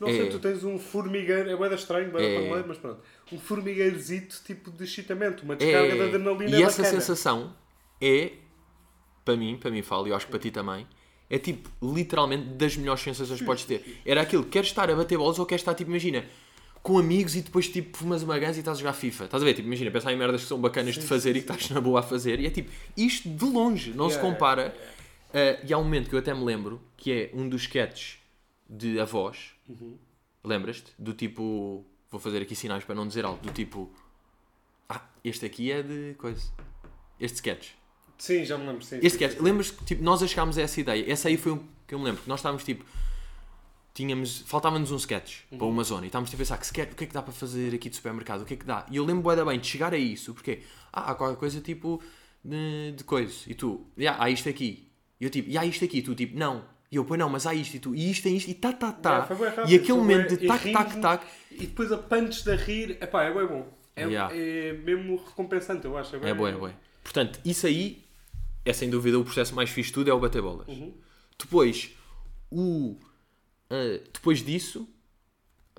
Não sei, É. tu tens um formigueiro, é bué da estranho, bué É. da paneleiro, mas pronto. Um formigueirozito, tipo, de excitamento, uma descarga de é. adrenalina E essa bacana. sensação é, para mim, para mim falo, e eu acho que para ti também, é tipo, literalmente, das melhores sensações que podes ter. Era aquilo, queres estar a bater bolas ou queres estar, tipo, imagina, com amigos e depois, tipo, fumas uma ganza e estás a jogar FIFA. Estás a ver? Tipo, imagina, pensar em merdas que são bacanas de fazer e que estás na boa a fazer. E é tipo, isto de longe, não se Yeah, compara. Uh, e há um momento que eu até me lembro, que é um dos sketches de avós. Uhum. Lembras-te? Do tipo, vou fazer aqui sinais para não dizer algo, do tipo, ah, este aqui é de coisa. Este sketch. Sim, já me lembro, sim. Este sim, sketch, sim. lembras que tipo, nós achámos essa ideia? Essa aí foi um que eu me lembro, que nós estávamos tipo, tínhamos, faltava-nos um sketch para uma zona e estávamos tipo a pensar que sketch, o que é que dá para fazer aqui de supermercado, o que é que dá? E eu lembro da bem de chegar a isso, porque ah, há qualquer coisa tipo de, de coisa, e tu, yeah, há isto aqui, e eu tipo, e há isto aqui, e tu tipo, não, e eu, pois não, mas há isto, e tu, e isto tem isto, e tá, tá, tá, Yeah, foi bué rápido, e aquele momento de e tac, tac, tac, E depois a punch de a rir, epá, é bem bom. É, Yeah. é mesmo recompensante, eu acho. É, bué é bué, é bué. Portanto, isso aí é sem dúvida o processo mais fixe de tudo, é o bater bolas. Uhum. Depois, o, ah, depois disso,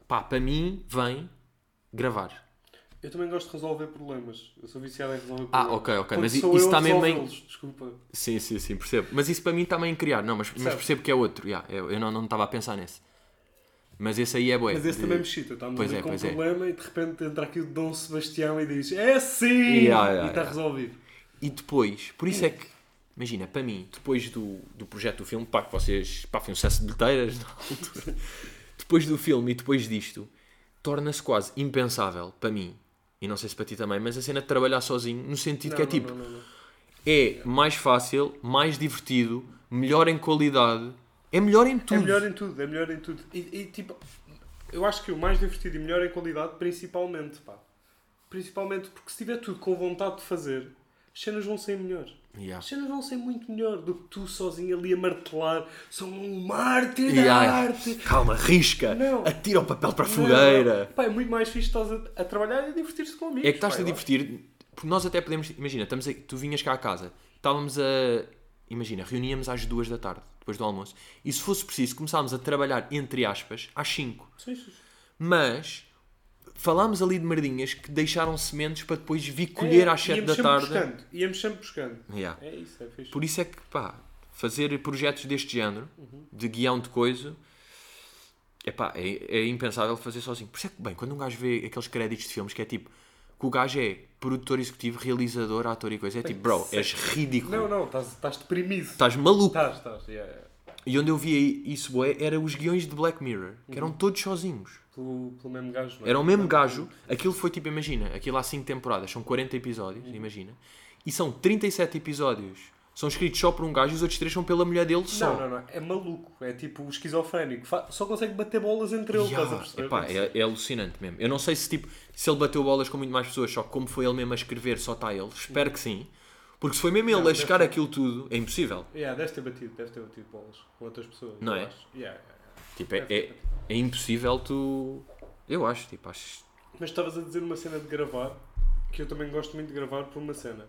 pá, para mim, vem gravar. Eu também gosto de resolver problemas. Eu sou viciado em resolver Ah, problemas. ok, ok, Quando mas isso está mesmo em- Desculpa. Sim, sim, sim, percebo. Mas isso para mim também em criar. Não, mas, mas percebo que é outro. yeah, eu, eu não não estava a pensar nesse. Mas esse aí é bué. Mas esse de- também me chita. Ali é, com um é. problema e de repente entra aqui o Dom Sebastião e diz é sim! Yeah, yeah, e está resolvido. E depois, por isso é que, imagina, para mim, depois do, do projeto do filme, pá, que vocês, pá, foi um sucesso de bilheteiras na altura. depois do filme e depois disto, torna-se quase impensável, para mim, e não sei se para ti também, mas a cena de trabalhar sozinho, no sentido Não, que é não, tipo, não, é mais fácil, mais divertido, melhor em qualidade, é melhor em É tudo. melhor em tudo, é melhor em tudo. E, e, tipo, eu acho que o mais divertido e melhor em qualidade, principalmente, pá. Principalmente porque se tiver tudo com vontade de fazer, as cenas vão ser melhor. Yeah. As cenas vão ser muito melhor do que tu sozinho ali a martelar. Sou um mártir da Yeah. arte. Calma, risca, Não. atira o papel para a fogueira. Pá, é muito mais fixe estás a, a trabalhar e a divertir-se com amigos. É que estás-te a divertir, porque nós até podemos, imagina, estamos a- tu vinhas cá a casa, estávamos a, imagina, reuníamos às duas da tarde, depois do almoço, e se fosse preciso, começámos a trabalhar, entre aspas, às 5. Sim, sim, sim. Mas, falámos ali de merdinhas que deixaram sementes para depois vir colher É, às 7 íamos da tarde. Buscando, íamos sempre buscando. Yeah. É isso, é fixe. Por isso é que, pá, fazer projetos deste género, Uhum. de guião de coisa, epá, é, é impensável fazer sozinho. Por isso é que, bem, quando um gajo vê aqueles créditos de filmes que é tipo, que o gajo é produtor executivo, realizador, ator e coisa, é tipo, bro, és ridículo. Não, não, estás, estás deprimido. Estás maluco. Estás, estás. Yeah, yeah. E onde eu via isso, bué, era os guiões de Black Mirror, que eram todos sozinhos. Pelo, pelo mesmo gajo, não é? Era o mesmo gajo, aquilo foi tipo, imagina, aquilo há 5 temporadas, são 40 episódios, imagina, e são 37 episódios, são escritos só por um gajo e os outros três são pela mulher dele só. Não, não, não. É maluco. É tipo esquizofrénico. Só consegue bater bolas entre eles, estás a Yeah, perceber? epá, é, é alucinante mesmo. Eu não sei se tipo se ele bateu bolas com muito mais pessoas, só que como foi ele mesmo a escrever, só está ele. Espero que sim. Porque se foi mesmo ele Não, a chegar ser. aquilo tudo, é impossível. Yeah, deve ter batido, deve ter batido bolas com outras pessoas. Não é? Yeah, yeah. Tipo, é, ter é, é impossível tu. Eu acho, tipo, acho. Mas estavas a dizer uma cena de gravar, que eu também gosto muito de gravar por uma cena.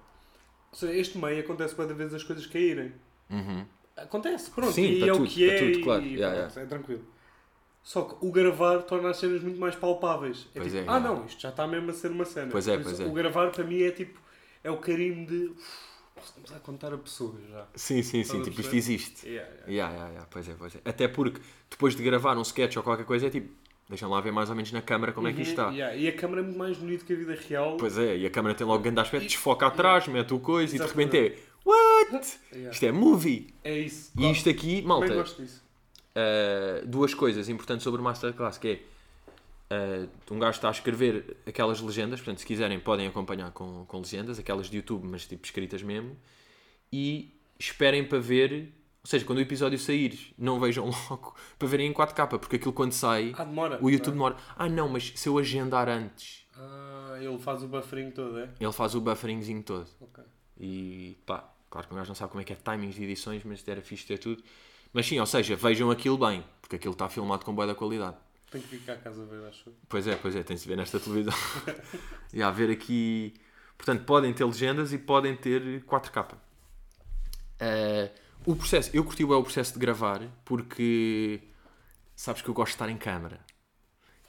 Ou seja, este meio acontece cada vez as coisas caírem. Uhum. Acontece, pronto. Sim, e é o tudo, que para é tudo, claro. e Yeah, pronto, é tranquilo. Só que o gravar torna as cenas muito mais palpáveis. É Pois tipo, é, ah não, isto já está mesmo a ser uma cena. Pois é, pois é. O gravar para mim é tipo, é o carinho de. "Uf, Posso começar a contar a pessoas já. Sim, sim, sim. Tipo, isto existe. Yeah, yeah. Yeah, yeah, yeah. Pois é, pois é. Até porque depois de gravar um sketch ou qualquer coisa é tipo, deixa lá ver mais ou menos na câmara como é que isto Uhum, está. yeah. E a câmera é muito mais bonita que a vida real. Pois é, e a câmara tem logo grande aspecto, desfoca atrás, mete o coisa e de repente é What? Isto é movie. É isso. E isto aqui, Também malta, gosto disso. uh, duas coisas importantes sobre o Masterclass, que é uh, um gajo está a escrever aquelas legendas, portanto, se quiserem podem acompanhar com, com legendas, aquelas de YouTube, mas tipo escritas mesmo, e esperem para ver, ou seja, quando o episódio sair, não vejam logo para verem em 4K, porque aquilo quando sai, Ah, demora. o YouTube é? demora. Ah não, mas se eu agendar antes, Ah, ele faz o buffering todo, é? ele faz o bufferingzinho todo. Ok. E pá, claro que um gajo não sabe como é que é timings de edições, mas era fixe ter tudo. Mas sim, ou seja, vejam aquilo bem, porque aquilo está filmado com boa da qualidade. Tenho que ficar a casa ver, acho. Pois é, pois é, tem-se ver nesta televisão. e a ver aqui. Portanto, podem ter legendas e podem ter 4K. Eh, o processo, eu curti o processo de gravar porque sabes que eu gosto de estar em câmara.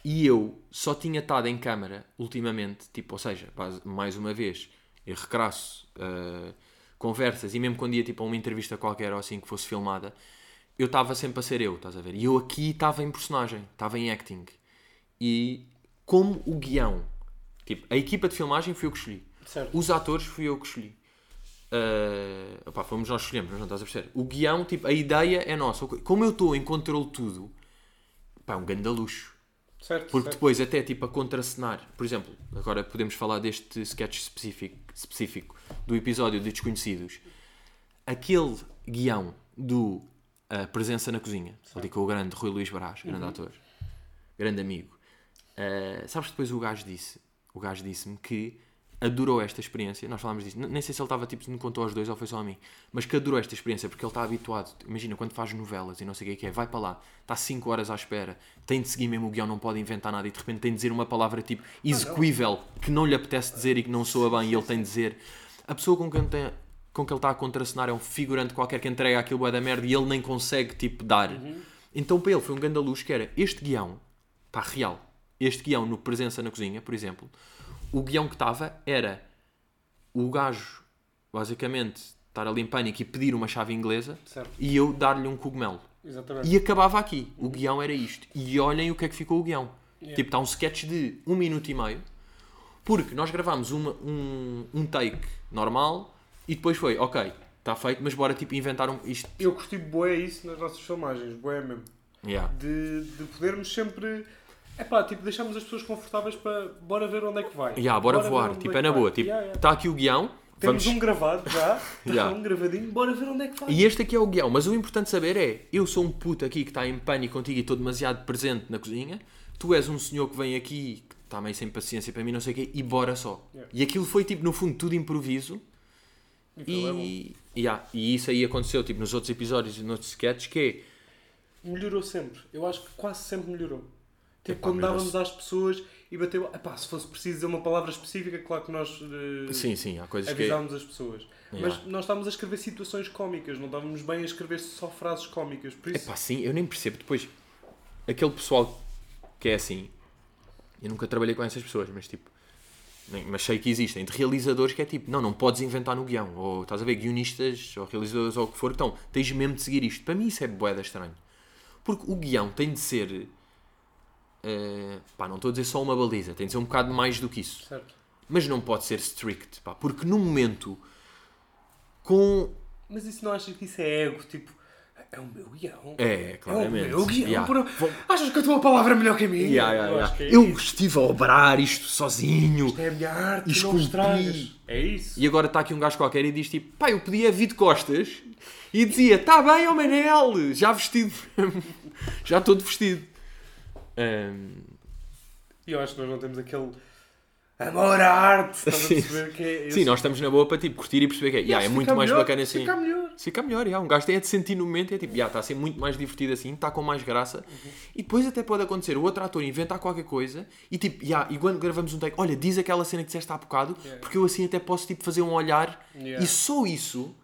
E eu só tinha estado em câmara ultimamente, tipo, ou seja, mais uma vez, eu recraço eh, conversas e mesmo quando ia tipo, a uma entrevista qualquer ou assim que fosse filmada, eu estava sempre a ser eu, estás a ver? E eu aqui estava em personagem, estava em acting. E como o guião, tipo, a equipa de filmagem fui eu que escolhi. Certo. Os atores fui eu que escolhi. Uh, opá, fomos nós que escolhemos, mas não estás a perceber. O guião, tipo, a ideia é nossa. Como eu estou em controle de tudo, pá, é um grande luxo. Certo, Porque certo. depois, até tipo a contracenar, por exemplo, agora podemos falar deste sketch específico, específico do episódio de Desconhecidos. Aquele guião do a presença na cozinha. Ali com o grande Rui Luís Brás, grande ator, grande amigo. Uh, sabes que depois o gajo disse? O gajo disse-me que adorou esta experiência. Nós falámos disso. Nem sei se ele estava tipo, me contou aos dois ou foi só a mim. Mas que adorou esta experiência porque ele está habituado. Imagina quando faz novelas e não sei o que é que é. Vai para lá, está 5 horas à espera, tem de seguir mesmo o guião, não pode inventar nada e de repente tem de dizer uma palavra tipo execuível que não lhe apetece dizer e que não soa bem e ele tem de dizer. A pessoa com quem, tem, com que ele está a contracenar é um figurante qualquer que entrega aquilo bué da merda e ele nem consegue tipo dar. Então para ele foi um grande luz que era este guião, está real. Este guião no Presença na Cozinha, por exemplo, o guião que estava era o gajo, basicamente, estar ali em pânico e pedir uma chave inglesa Certo. e eu dar-lhe um cogumelo. Exatamente. E acabava aqui. O guião era isto. E olhem o que é que ficou o guião. Yeah. Tipo, está um sketch de um minuto e meio. Porque nós gravámos uma- um, um take normal e depois foi, ok, está feito, mas bora tipo inventar um, isto. Eu curti bué isso nas nossas filmagens, bué mesmo. Yeah. De, de podermos sempre. É pá, tipo, deixarmos as pessoas confortáveis para. Bora ver onde é que vai. Yeah, bora, ver voar. Tipo, que é na vai. boa. Tipo, Yeah, yeah. está aqui o guião. Temos Vamos... um gravado já. Está Yeah. um gravadinho, bora ver onde é que vai. E este aqui é o guião, mas o importante saber é: eu sou um puto aqui que está em pânico contigo e estou demasiado presente na cozinha, tu és um senhor que vem aqui que está meio sem paciência para mim, não sei o quê, e bora só. Yeah. E aquilo foi tipo, no fundo, tudo improviso. Aquilo é bom. E, yeah, e isso aí aconteceu tipo, nos outros episódios e nos outros sketches, que Melhorou sempre. Eu acho que quase sempre melhorou. Tipo, Epá, quando dávamos às pessoas e bateu. Epá, se fosse preciso dizer uma palavra específica, claro que nós é. Sim, sim, há coisas que. avisávamos as pessoas. Yeah. Mas nós estávamos a escrever situações cómicas, não estávamos bem a escrever só frases cómicas. Por É isso, pá, sim, eu nem percebo. Depois, aquele pessoal que é assim, eu nunca trabalhei com essas pessoas, mas tipo, mas sei que existem, de realizadores que é tipo, não, não podes inventar no guião, ou estás a ver, guionistas, ou realizadores, ou o que for, então, tens mesmo de seguir isto. Para mim isso é boeda estranho. Porque o guião tem de ser, eh, pá, não estou a dizer só uma baliza, tem de ser um bocado mais do que isso. certo. Mas não pode ser strict, pá, porque no momento, com... Mas isso não achas que isso é ego? Tipo, é o meu guião. É, claramente. É o meu guião. Yeah. por- Achas que a tua palavra é melhor que a minha? Yeah, yeah, Eu yeah. acho que é Eu estive a obrar isto sozinho. Isto é a minha arte, esculpi. estragas. É isso. E agora está aqui um gajo qualquer e diz tipo, pá, eu podia vir de costas e dizia, tá bem, ó Manel, já vestido, já todo vestido. Ahm, E eu acho que nós não temos aquele amor à arte. Estás a perceber que é sim, nós estamos na boa para tipo, curtir e perceber que é, yeah, é muito mais melhor, bacana assim. Fica melhor. Fica melhor, yeah. um gajo tem é de sentir no momento, é tipo, yeah, está a ser muito mais divertido assim, está com mais graça. Uhum. E depois até pode acontecer, o outro ator inventar qualquer coisa e tipo, yeah, e quando gravamos um take, olha, diz aquela cena que disseste há bocado, Yeah. porque eu assim até posso tipo, fazer um olhar Yeah. e só isso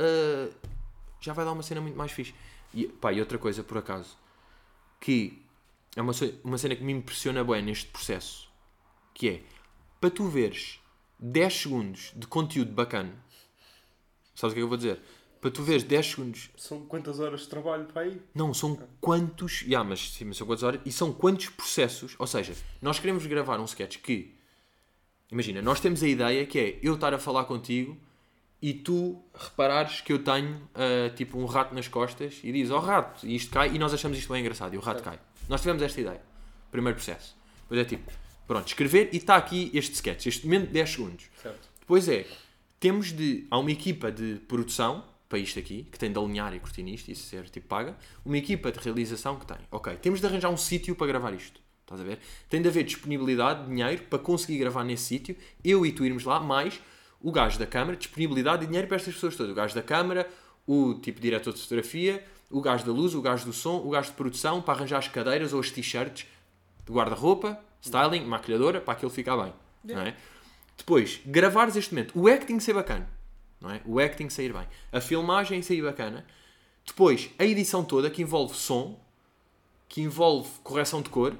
ah, já vai dar uma cena muito mais fixe. E, pá, e outra coisa, por acaso, que é uma, uma cena que me impressiona bem neste processo, que é, para tu veres 10 segundos de conteúdo bacana, sabes o que é que eu vou dizer? Para tu veres 10 segundos, São quantas horas de trabalho para aí? não, são quantos, yeah, mas, sim, mas são quantas horas, e são quantos processos, ou seja, nós queremos gravar um sketch que, imagina, nós temos a ideia que é eu estar a falar contigo e tu reparares que eu tenho ah, tipo um rato nas costas e dizes, oh rato, e isto cai, e nós achamos isto bem engraçado, e o rato cai. Nós tivemos esta ideia. Primeiro processo. Depois é tipo, pronto, escrever e está aqui este sketch, este momento de 10 segundos. Certo. Depois é, temos de. Há uma equipa de produção para isto aqui, que tem de alinhar e curtir isto e ser tipo paga. Uma equipa de realização que tem. Ok, temos de arranjar um sítio para gravar isto. Estás a ver? Tem de haver disponibilidade, dinheiro para conseguir gravar nesse sítio. Eu e tu irmos lá, mais o gajo da câmara, disponibilidade e dinheiro para estas pessoas todas. O gajo da câmara, o tipo diretor de fotografia, o gajo da luz, o gajo do som, o gajo de produção para arranjar as cadeiras ou as t-shirts de guarda-roupa, styling, maquilhadora, para aquilo ficar bem. Não é? Depois, gravares este momento. O acting ser bacana. Não é? O acting sair bem. A filmagem sair bacana. Depois, a edição toda, que envolve som, que envolve correção de cor,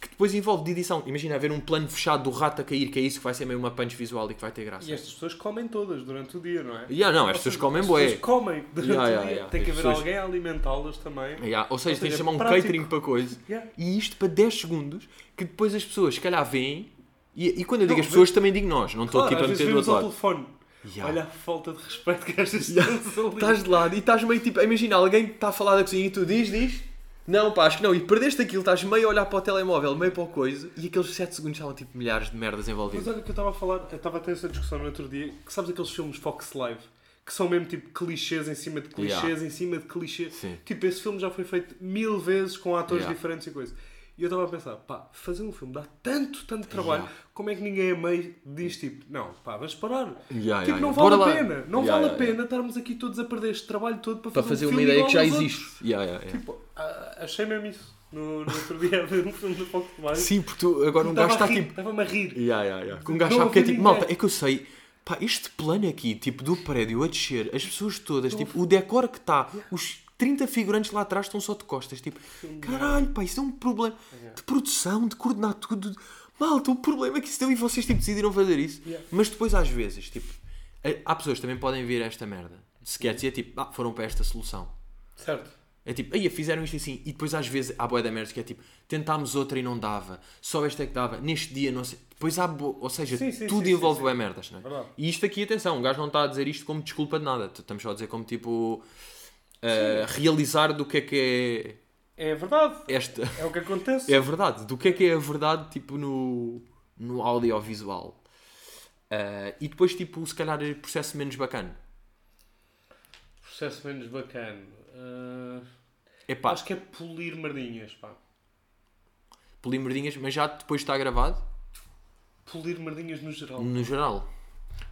que depois envolve de edição. Imagina haver um plano fechado do rato a cair, que é isso que vai ser meio uma punch visual e que vai ter graça. E estas pessoas comem todas durante o dia, não é? Yeah, não, as pessoas comem as bué. pessoas comem durante Yeah, o yeah, dia. yeah. Tem que As haver pessoas- alguém a alimentá-las também. Ou seja, Ou tens de chamar um prático. catering para coisa. E isto para 10 segundos, que depois as pessoas, se calhar, veem. E, e quando eu digo Não, as pessoas, também digo nós. Não estou Claro, aqui para meter do outro lado. telefone. Yeah. Olha a falta de respeito que estas Yeah. Estás de lado e estás meio tipo. Imagina, alguém que está a falar da cozinha e tu diz, diz. Não, pá, acho que não. E perdeste aquilo, estás meio a olhar para o telemóvel, meio para o coisa, e aqueles 7 segundos estavam tipo milhares de merdas Mas envolvidas. olha que eu estava a falar, eu estava a ter essa discussão no outro dia, que sabes aqueles filmes Fox Live, que são mesmo tipo clichês em cima de clichês Yeah. em cima de clichês. Sim. Tipo, esse filme já foi feito mil vezes com atores Yeah. diferentes e coisas. E eu estava a pensar, pá, fazer um filme dá tanto, tanto trabalho, Yeah. como é que ninguém a meio diz tipo, não, pá, vamos parar. Yeah, tipo, yeah, não vale a pena, não vale a pena estarmos aqui todos a perder este trabalho todo para Para fazer, um uma ideia que já existe. Tipo, achei mesmo isso no, no outro dia a ver um filme do Maio. Sim, porque tu, agora um gajo está tipo. Estava-me a rir. Yeah, yeah, yeah. Um gajo sabe que é tipo, malta, é que eu sei, pá, este plano aqui, tipo, do prédio a descer, as pessoas todas, tipo, o decor que está, os 30 figurantes lá atrás estão só de costas, tipo, caralho, pá, isso é um problema de produção, de coordenar tudo. Malta, o problema é que isso deu e vocês, tipo, decidiram fazer isso. Yeah. Mas depois, às vezes, tipo, eh, há pessoas que também podem ver esta merda, sketch, e é tipo, ah, foram para esta solução. Certo. É tipo, aí fizeram isto assim, e depois às vezes há boia da merda que é tipo, tentámos outra e não dava, só esta é que dava, neste dia não sei. Depois há, bo... ou seja, Sim, sim, tudo sim, envolve boia merdas, não é? Verdade. E isto aqui, atenção, um gajo não está a dizer isto como desculpa de nada, estamos só a dizer como tipo, eh, realizar do que é que É verdade. é esta. É o que acontece. É verdade, do que é que é a verdade, tipo, no, no audiovisual. Eh, e depois, tipo, se calhar, processo menos bacana. Processo menos bacana. Epá, acho que é polir merdinhas, pá. polimerdinhas, mas já depois está gravado, Polir merdinhas no geral. no geral.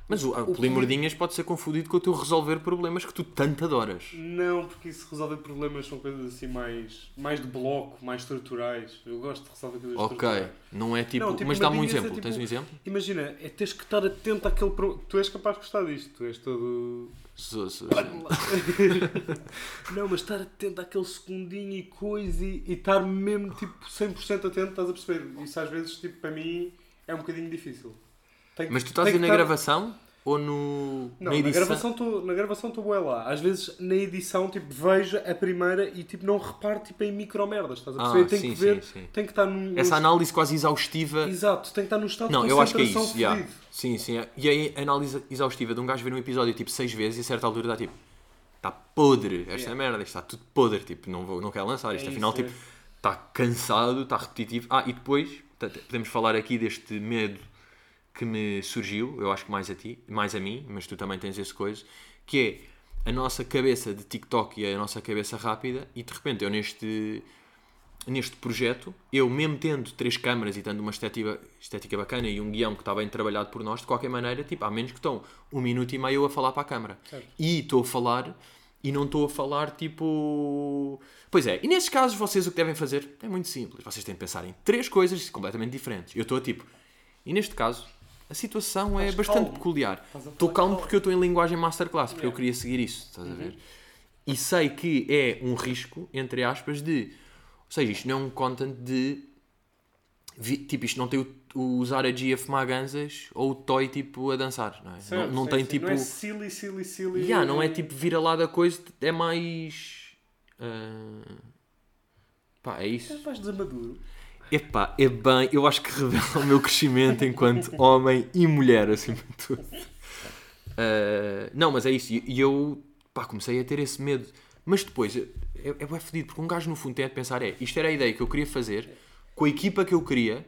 Mas o, o o polimerdinhas pode ser confundido com o teu resolver problemas que tu tanto adoras. Não, porque isso resolver problemas são coisas assim mais, mais de bloco, mais estruturais. Eu gosto de resolver coisas Ok, estruturais. não é tipo. Não, tipo, mas dá-me um é exemplo. tipo- Tens um exemplo? Imagina, é teres que estar atento àquele. Pro... Tu és capaz de gostar disto, tu és todo. Sou- sou- não, mas estar atento àquele segundinho e coisa e, e estar mesmo tipo 100% atento, estás a perceber? Isso às vezes, tipo, para mim é um bocadinho difícil. Tem Mas tu estás a tem dizer que na estar- gravação ou no, Não, na na edição? gravação estou na gravação estou bué lá. Às vezes na edição tipo vejo a primeira e tipo não reparo tipo em micromerdas, estás a Ah, perceber? tem sim, que ver, sim, sim. tem que estar num Essa análise quase exaustiva. Exato, tem que estar num estado Não, de eu acho que é isso. yeah. Sim, sim. é. E a análise exaustiva de um gajo ver um episódio tipo seis vezes e a certa altura dá tipo. Está podre esta Yeah. merda, isto está tudo podre. Tipo, não, vou, não quero lançar isto. É Afinal, isso, tipo, está cansado, está repetitivo. Ah, e depois podemos falar aqui deste medo que me surgiu, eu acho que mais a ti, mais a mim, mas tu também tens esse coisa, que é a nossa cabeça de TikTok e a nossa cabeça rápida, e de repente eu neste, neste projeto, eu mesmo tendo três câmaras e tendo uma estética, estética bacana e um guião que está bem trabalhado por nós, de qualquer maneira, tipo, há menos que estão um minuto e meio a falar para a câmara. Certo. E estou a falar e não estou a falar tipo. Pois é, e nesses casos vocês o que devem fazer é muito simples. Vocês têm de pensar em três coisas completamente diferentes. Eu estou a tipo. E neste caso, a situação é bastante calmo. peculiar. Estou calmo calmo. porque eu estou em linguagem masterclass, porque eu Yeah. queria seguir isso, estás a ver? E sei que é um risco, entre aspas, de. Ou seja, isto não é um content de. Tipo, isto não tem o, o usar a G a fumar ganzas ou o Toy tipo a dançar, não é? Certo, não não sim, tem sim. tipo. Não é silly, silly, silly. Yeah, não é tipo vira lá da coisa, é mais. ah, Pá, é isso. Vais desamaduro. Epá, é bem. Eu acho que revela o meu crescimento enquanto homem e mulher, acima de tudo. Ah, não, mas é isso. E eu pá, comecei a ter esse medo. Mas depois é, é bem fedido, porque um gajo no fundo tem de pensar: é isto era a ideia que eu queria fazer, com a equipa que eu queria,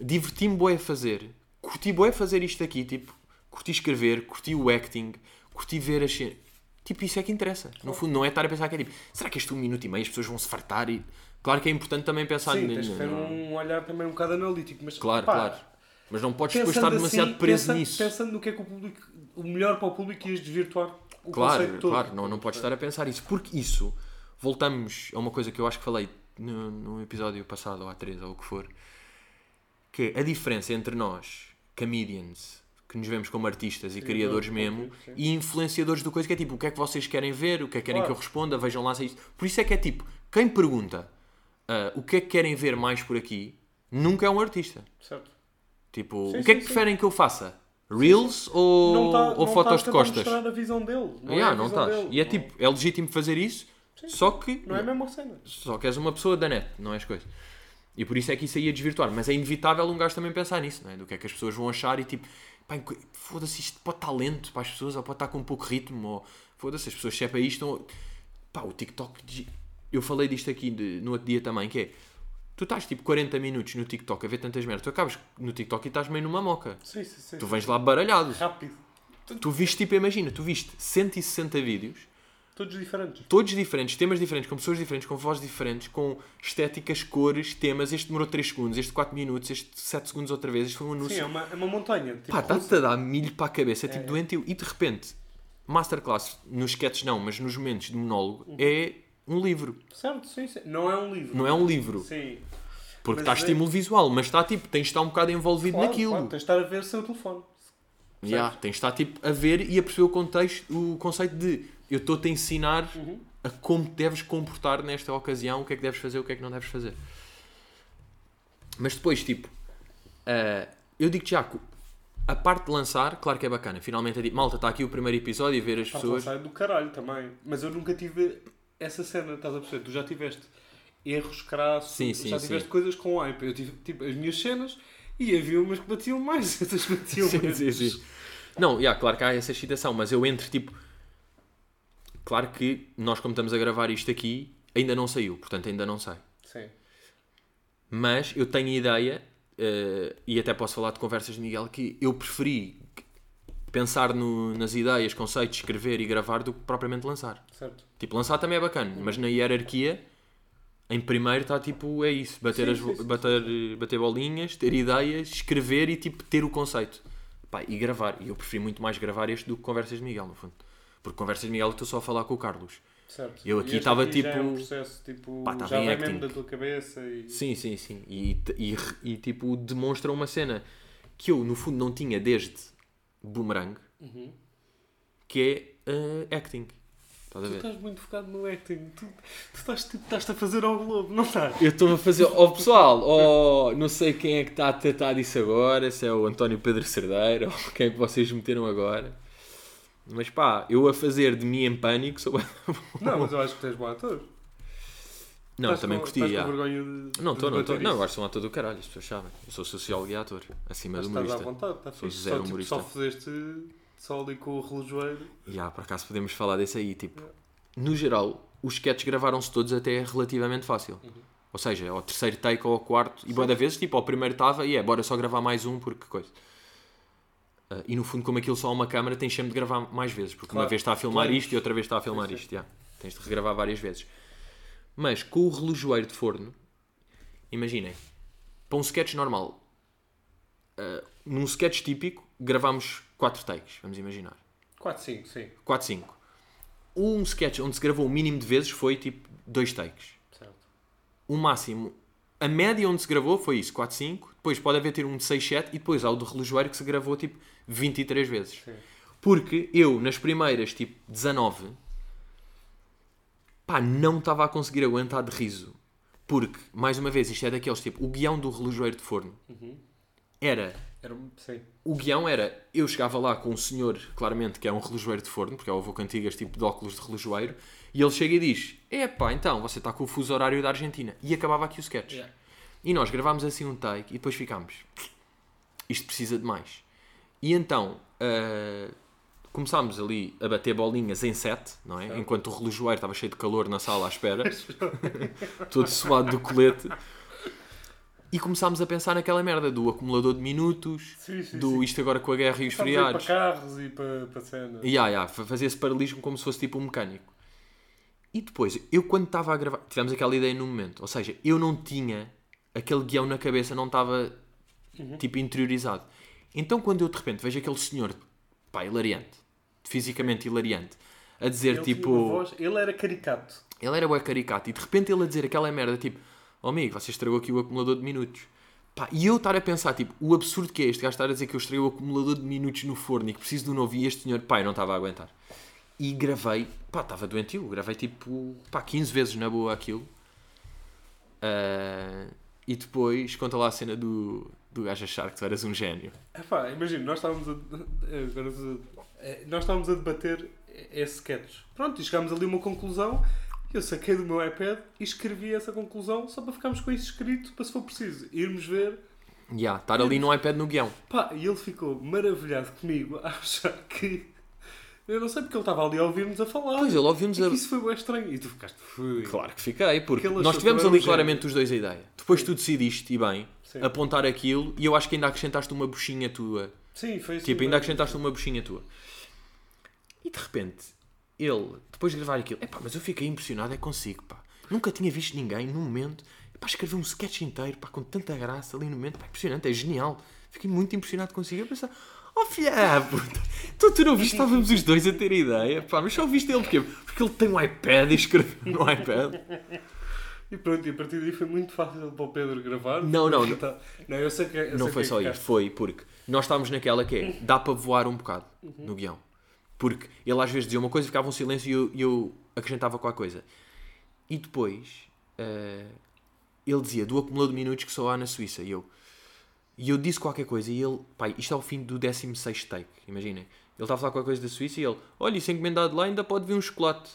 diverti-me bué a fazer, curti bué a fazer isto aqui, tipo, curti escrever, curti o acting, curti ver as cenas. Tipo, isso é que interessa. No fundo, não é estar a pensar que é tipo, será que este um minuto e meio as pessoas vão se fartar? E... Claro que é importante também pensar Sim, tens de ter n- um olhar também um bocado analítico. Mas, Claro, pá, claro. Mas não podes depois estar demasiado assim, preso pensando, nisso. Pensando no que é que o público. O melhor para o público ias desvirtuar o Claro, claro, não, não podes estar a pensar isso. Porque isso, voltamos a uma coisa que eu acho que falei no, no episódio passado, ou há três, ou o que for, que é a diferença entre nós, comedians, que nos vemos como artistas e criadores mesmo, sim. e influenciadores do coisa, que é tipo, o que é que vocês querem ver, o que é que querem Claro. que eu responda, vejam lá se é isto. Por isso é que é tipo, quem pergunta ah, o que é que querem ver mais por aqui, nunca é um artista. Certo. Tipo, Sim, o que é sim, que sim. preferem que eu faça? Reels ou, Não tá- ou não fotos tá a de costas? mostrar a visão dele. Não é Yeah, a não visão estás. dele. E é Não- tipo, é legítimo fazer isso, só que Não é a mesma cena. só que és uma pessoa da net, não és coisa. E por isso é que isso aí ia desvirtuar. Mas é inevitável um gajo também pensar nisso, não é? Do que é que as pessoas vão achar e tipo, foda-se, isto pode estar lento para as pessoas, ou pode estar com um pouco ritmo, ou foda-se, as pessoas se é para isto, estão... pá, o TikTok. Eu falei disto aqui de- no outro dia também, que é. Tu estás tipo 40 minutos no TikTok a ver tantas merdas, tu acabas no TikTok e estás meio numa moca. Sim, sim, sim. Tu vens lá baralhado. Rápido. Tu viste, tipo, imagina, tu viste 160 vídeos, Todos diferentes. todos diferentes, temas diferentes, com pessoas diferentes, com vozes diferentes, com estéticas, cores, temas. Este demorou 3 segundos, este 4 minutos, este 7 segundos outra vez, este foi um anúncio. Sim, é uma, é uma montanha. Tipo, Pá, está-te a dar milho para a cabeça, é tipo É. doentio. E de repente, masterclass, nos sketches não, mas nos momentos de monólogo, Uhum. é um livro. Certo, sim, sim. Não é um livro. Não é um livro. Sim. Porque está é- estímulo visual, mas está tipo, tens de estar um bocado envolvido Claro, naquilo. claro, tens de estar a ver o seu telefone. Yeah, Percebes? tens de estar tipo, a ver e a perceber o contexto, o conceito de eu estou-te a ensinar Uhum. a como deves comportar nesta ocasião, o que é que deves fazer, o que é que não deves fazer. Mas depois, tipo, ah, eu digo já, a parte de lançar, claro que é bacana. Finalmente é tipo, malta, está aqui o primeiro episódio e ver as Está pessoas. do caralho também. Mas eu nunca tive essa cena, estás a perceber? Tu já tiveste erros crassos, Sim, sim, já sim. tiveste coisas com hype. Eu tive tipo, as minhas cenas e havia umas que batiam mais, outras que batiam Sim, menos. sim, sim. Não, yeah, claro que há essa excitação, mas eu entro tipo. Claro que nós, como estamos a gravar isto aqui, ainda não saiu, portanto ainda não sai. Sim. Mas eu tenho a ideia, eh, e até posso falar de conversas de Miguel, que eu preferi pensar no- nas ideias, conceitos, escrever e gravar do que propriamente lançar. Certo. Tipo, lançar também é bacana, mas na hierarquia, em primeiro está tipo, é isso, bater, Sim, as, sim, sim, bater, bater bolinhas, ter ideias, escrever e tipo, ter o conceito. Pá, e gravar. E eu preferi muito mais gravar este do que conversas de Miguel, no fundo. Porque conversas de Miguel estou só a falar com o Carlos. certo. Eu aqui estava, já é um tipo- processo, tipo, Pá, estava já em vem mesmo da tua cabeça e... Sim, sim, sim. E, e, e, tipo, demonstra uma cena que eu, no fundo, não tinha desde Boomerang, Uhum. que é eh, acting. Estás Tu estás muito focado no acting. Tu, tu estás, tipo, estás a fazer ao globo, não estás? Eu estou a fazer. Ó pessoal, ó, não sei quem é que está a tratar disso agora, se é o António Pedro Cerdeira ou quem é que vocês meteram agora. Mas pá, eu a fazer de mim em pânico sou. Não, mas eu acho que tens bom ator. Não, também com- curti. estás já. com vergonha de, Não, de estou, não estou. Não, isso. agora sou um ator do caralho, as pessoas sabem. Eu sou sociólogo e ator, acima Mas do estás à humorista. vontade, está Sou fixe. Só, tipo, humorista. só fizeste só ali com o relojoeiro. Há, por acaso podemos falar desse aí, tipo, no geral, os sketches gravaram-se todos até relativamente fácil. Ou seja, ao terceiro take ou ao quarto, e boa da vezes, tipo, ao primeiro estava, e é, bora só gravar mais um, porque coisa. Ah, e no fundo, como aquilo só há uma câmera, tens sempre de gravar mais vezes, porque uma Claro. vez está a filmar Claro. isto e outra vez está a filmar Sim, sim. isto, já. Tens de regravar várias vezes. Mas com o relojoeiro de forno, imaginem, para um sketch normal, ah, num sketch típico, gravamos quatro takes, vamos imaginar. 4, 5, sim. 4, 5. Um sketch onde se gravou o mínimo de vezes foi tipo dois takes. Certo. O máximo, a média onde se gravou foi isso, 4, 5. Depois pode haver ter um de 6, 7 e depois há o do relojoeiro que se gravou tipo 23 vezes. Sim. Porque eu, nas primeiras tipo 19, pá, não estava a conseguir aguentar de riso. Porque, mais uma vez, isto é daqueles tipo, o guião do relojoeiro de forno Uhum. era Era, sim. o guião era, eu chegava lá com um senhor, claramente, que é um relojoeiro de forno, porque é o avô cantigas tipo de óculos de relojoeiro, e ele chega e diz, epá, então, você está com o fuso horário da Argentina. E acabava aqui o sketch. Yeah. E nós gravámos assim um take e depois ficámos, isto precisa de mais. E então, ah, começámos ali a bater bolinhas em sete, não é? Enquanto o relojoeiro estava cheio de calor na sala à espera, todo suado do colete. E começámos a pensar naquela merda do acumulador de minutos, Sim, sim, do sim. isto agora com a guerra e os feriados. para carros e para, para cenas. Yeah, yeah, fa- fazia esse paralelismo como se fosse tipo um mecânico. E depois, eu quando estava a gravar, tivemos aquela ideia no momento, ou seja, eu não tinha aquele guião na cabeça, não estava Uhum. tipo interiorizado. Então quando eu de repente vejo aquele senhor, pá, hilariante, fisicamente hilariante, a dizer Ele tipo. voz- ele era caricato. Ele era bué caricato e de repente ele a dizer aquela merda tipo oh amigo, você estragou aqui o acumulador de minutos. Pá, e eu estar a pensar, tipo, o absurdo que é este gajo estar a dizer que eu estraguei o acumulador de minutos no forno e que preciso de um novo e este senhor, pá, eu não estava a aguentar. E gravei, pá, estava doentio, gravei tipo, pá, 15 vezes na boa aquilo. Ah, e depois conta lá a cena do, do gajo achar que tu eras um gênio. Epá, imagina, nós estávamos a, agora eh, nós estávamos a debater esse sketch. Pronto, e chegámos ali a uma conclusão. Eu saquei do meu iPad e escrevi essa conclusão só para ficarmos com isso escrito, para se for preciso, irmos ver. Ya, yeah, estar ali no iPad no guião. Pá, e ele ficou maravilhado comigo a achar que. Eu não sei porque ele estava ali a ouvir-nos a falar. Pois, ele ouviu-nos É a... isso foi bem estranho. E tu ficaste. Fui. Claro que fiquei, porque nós tivemos ali claramente os dois a ideia. Depois tu decidiste, e bem, Sim. apontar aquilo, e eu acho que ainda acrescentaste uma buchinha tua. Sim, foi assim. Tipo, ainda acrescentaste uma buchinha tua. E de repente, ele, depois de gravar aquilo, epá, mas eu fiquei impressionado é consigo, pá. Nunca tinha visto ninguém, num momento, epá, escrever um sketch inteiro, pá, com tanta graça ali no momento, pá, impressionante, é genial. Fiquei muito impressionado consigo. Eu pensava, oh filha, puta, tu, tu não viste, estávamos os dois a ter ideia, pá, mas só viste ele porquê? Porque ele tem um iPad e escreve no iPad. E pronto, e a partir daí foi muito fácil para o Pedro gravar. Não, não, não. Tá- Não, eu sei que eu Não sei foi que só é isto, foi porque nós estávamos naquela que é, dá para voar um bocado no guião. Porque ele às vezes dizia uma coisa, ficava um silêncio e eu, e eu acrescentava qualquer coisa. E depois eh, ele dizia do acumulado de minutos que só há na Suíça. E eu, e eu disse qualquer coisa e ele, pai, isto é o fim do 16 take, imaginem. Ele estava a falar qualquer coisa da Suíça e ele, olha, isso encomendado lá ainda pode vir um chocolate.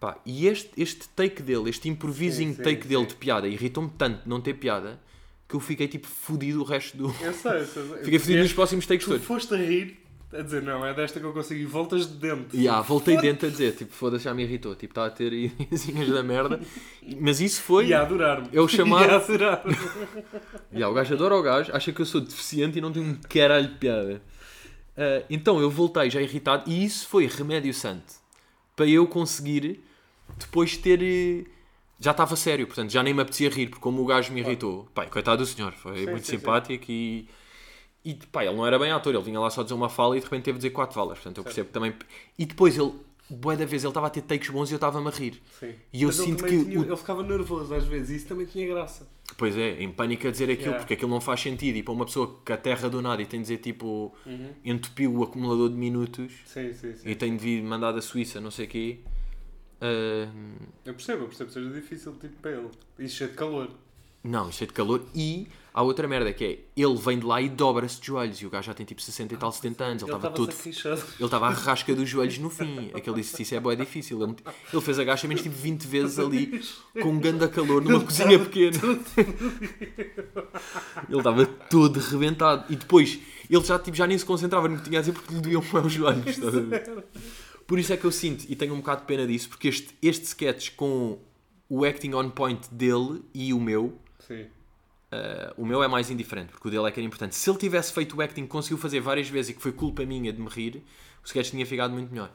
Pá, e este, este take dele, este improvising Sim, sim, take dele sim. de piada, irritou-me tanto não ter piada que eu fiquei tipo fodido o resto do. Eu sei, eu sei. Fiquei fodido nos próximos takes Tu todos. foste a rir, a dizer, não, é desta que eu consigo, e voltas de dentro. E ah, voltei dentro a dizer, tipo, foda-se, já me irritou. Tipo, está a ter ideiazinhas da merda. Mas isso foi. E a adorar-me. É o chamado- E a adorar-me. Ya, o gajo adora o gajo, acha que eu sou deficiente e não tenho um caralho de piada. Ah, então eu voltei já irritado e isso foi remédio santo para eu conseguir depois ter. eh, Já estava sério, portanto já nem me apetecia rir, porque como o gajo me irritou, pai, coitado do senhor, foi Sim, muito sim, sim. simpático e. E pá, ele não era bem ator, ele vinha lá só dizer uma fala e de repente teve de dizer quatro falas, portanto eu percebo também. E depois ele, boa da vez, ele estava a ter takes bons e eu estava-me a rir. Sim. E eu Mas ele sinto que tinha- o- Ele ficava nervoso às vezes, e isso também tinha graça. Pois é, em pânico a dizer aquilo, Yeah. porque aquilo não faz sentido. E para uma pessoa que aterra do nada e tem de dizer tipo, Uhum. entupiu o acumulador de minutos Sim, sim, sim. e tem de vir mandar da Suíça, não sei o quê. ah, Eu percebo, eu percebo que seja difícil tipo para ele. E cheio de calor. não, cheio de calor. E há outra merda que é, ele vem de lá e dobra-se de joelhos. E o gajo já tem tipo 60 e tal, 70 anos. Ele Ele estava todo. Ele estava à rasca dos joelhos no fim. Aquele exercício é bué difícil. Ele, ele fez agachamentos tipo 20 vezes ali, com um ganda calor, numa cozinha pequena. Ele estava todo rebentado. E depois, ele já, tipo, já nem se concentrava no que tinha a dizer porque lhe doíam os joelhos. estás a ver? Por isso é que eu sinto, e tenho um bocado de pena disso, porque este, este sketch com o acting on point dele e o meu, Sim. Uh, o meu é mais indiferente, porque o dele é que era importante. Se ele tivesse feito o acting que conseguiu fazer várias vezes e que foi culpa minha de me rir, o sketch tinha ficado muito melhor.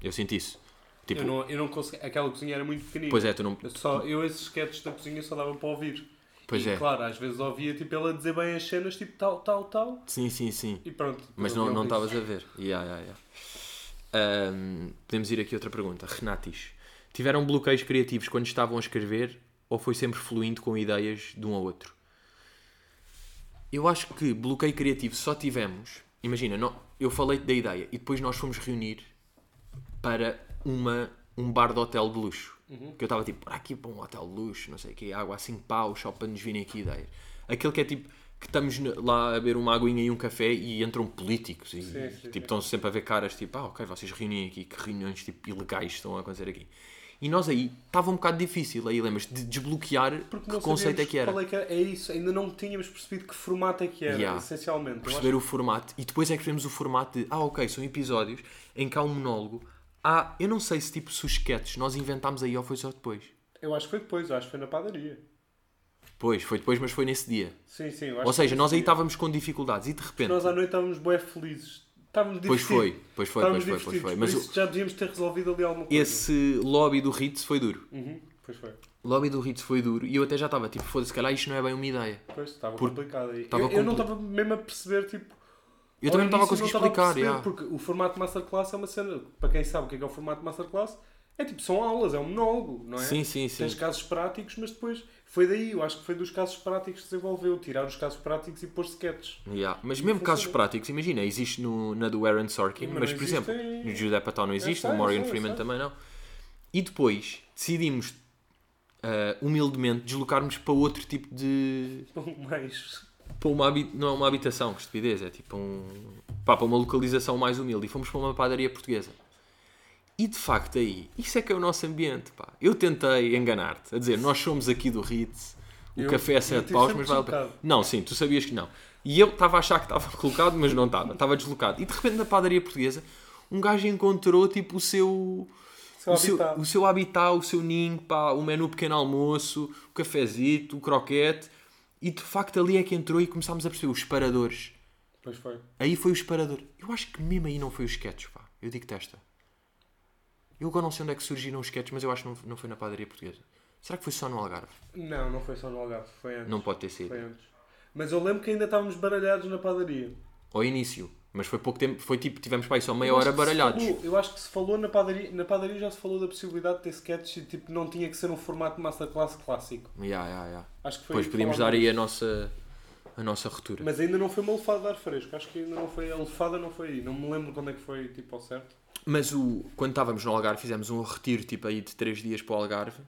Eu sinto isso. Tipo, Eu não, eu não consegui. Aquela cozinha era muito pequenina. pois é, tu não. Eu Só, eu esses sketches da cozinha só dava para ouvir. Pois e, é. claro, às vezes ouvia tipo ele a dizer bem as cenas, tipo tal, tal, tal. Sim, sim, sim. E pronto. Mas não estavas a ver. Yeah, yeah, yeah. Um, podemos ir aqui a outra pergunta. Renatis, tiveram bloqueios criativos quando estavam a escrever ou foi sempre fluindo com ideias de um ao outro? Eu acho que bloqueio criativo só tivemos. Imagina, não, eu falei da ideia e depois nós fomos reunir para uma, um bar de hotel de luxo. Que eu estava tipo, para aqui para um hotel de luxo, não sei o quê, água a 5 paus, só para nos virem aqui ideias. Aquele que é tipo, que estamos lá a beber uma aguinha e um café e entram políticos e Sim, sim, tipo, sim. estão sempre a ver caras tipo, ah, ok, vocês reúnem aqui, que reuniões tipo ilegais estão a acontecer aqui. E nós aí, estava um bocado difícil, aí lembras de desbloquear Porque que conceito é que era. Qual é, que era. é isso, ainda não tínhamos percebido que formato é que era, Yeah. essencialmente. Perceber o formato e depois é que vemos o formato de ah ok, são episódios em que há um monólogo há, eu não sei se tipo se os sketches nós inventámos aí ou foi só depois acho, eu acho que foi depois, eu acho que foi na padaria. pois, foi depois mas foi nesse dia Sim, sim. acho ou seja, nós aí dia. estávamos com dificuldades e de repente Nós à noite estávamos bué felizes. Estávamos pois foi, pois foi, pois foi, pois foi mas isso já devíamos ter resolvido ali alguma coisa. esse lobby do Ritz foi duro Uhum, pois foi. o lobby do Ritz foi duro e eu até já estava tipo, foda-se, calhar isto não é bem uma ideia Pois, estava Porque complicado aí. estava eu, eu não compli- estava mesmo a perceber, tipo... eu também não estava a conseguir explicar yeah. Porque o formato Masterclass é uma cena... Para quem sabe o que é, que é o formato Masterclass, é tipo, são aulas, é um monólogo, não é? sim, sim, sim Tens casos práticos, mas depois... Foi daí, eu acho que foi dos casos práticos que se desenvolveu. Tirar os casos práticos e pôr sketches. Yeah. Mas mesmo casos práticos, imagina, existe no, na do Aaron Sorkin, Mas mas, por exemplo, em- no Judah Apatow não existe, sei, no Morgan Freeman também não. E depois decidimos, ah, humildemente, deslocarmos para outro tipo de. Mais... Para uma, habi- não é uma habitação, que estupidez, é tipo um. Pá, para uma localização mais humilde. E fomos para uma padaria portuguesa. E de facto aí, isso é que é o nosso ambiente, pá. Eu tentei enganar-te, a dizer, nós somos aqui do Ritz, o Eu- café é eu 7 tive paus, mas vale a. Não, sim, tu sabias que não. E eu estava a achar que estava colocado, mas não estava, estava deslocado. E de repente na padaria portuguesa, um gajo encontrou tipo o seu. O, seu, habitat. o seu habitat, o seu ninho, pá, o menu pequeno almoço, o cafezito, o croquete, e de facto ali é que entrou e começámos a perceber os paradores. Pois foi. Aí foi o separador. Eu acho que mesmo aí não foi os sketches, pá. Eu digo testa. Eu agora não sei onde é que surgiram os sketches, mas eu acho que não, não foi na padaria portuguesa. Será que foi só no Algarve? Não, não foi só no Algarve, foi antes. Não pode ter sido. Foi antes. Mas eu lembro que ainda estávamos baralhados na padaria. Ao início. Mas foi pouco tempo. Foi tipo, tivemos para aí só meia hora baralhados. falou- eu acho que se falou na padaria. Na padaria já se falou da possibilidade de ter sketches e tipo, não tinha que ser um formato masterclass clássico. Ya, ya, ya. Acho que foi Depois podíamos dar aí a nossa, a nossa ruptura. Mas ainda não foi uma lefada de ar fresco. Acho que ainda não foi. A lefada não foi aí. Não me lembro quando é que foi tipo ao certo. Mas o, quando estávamos no Algarve, fizemos um retiro tipo aí de 3 dias para o Algarve.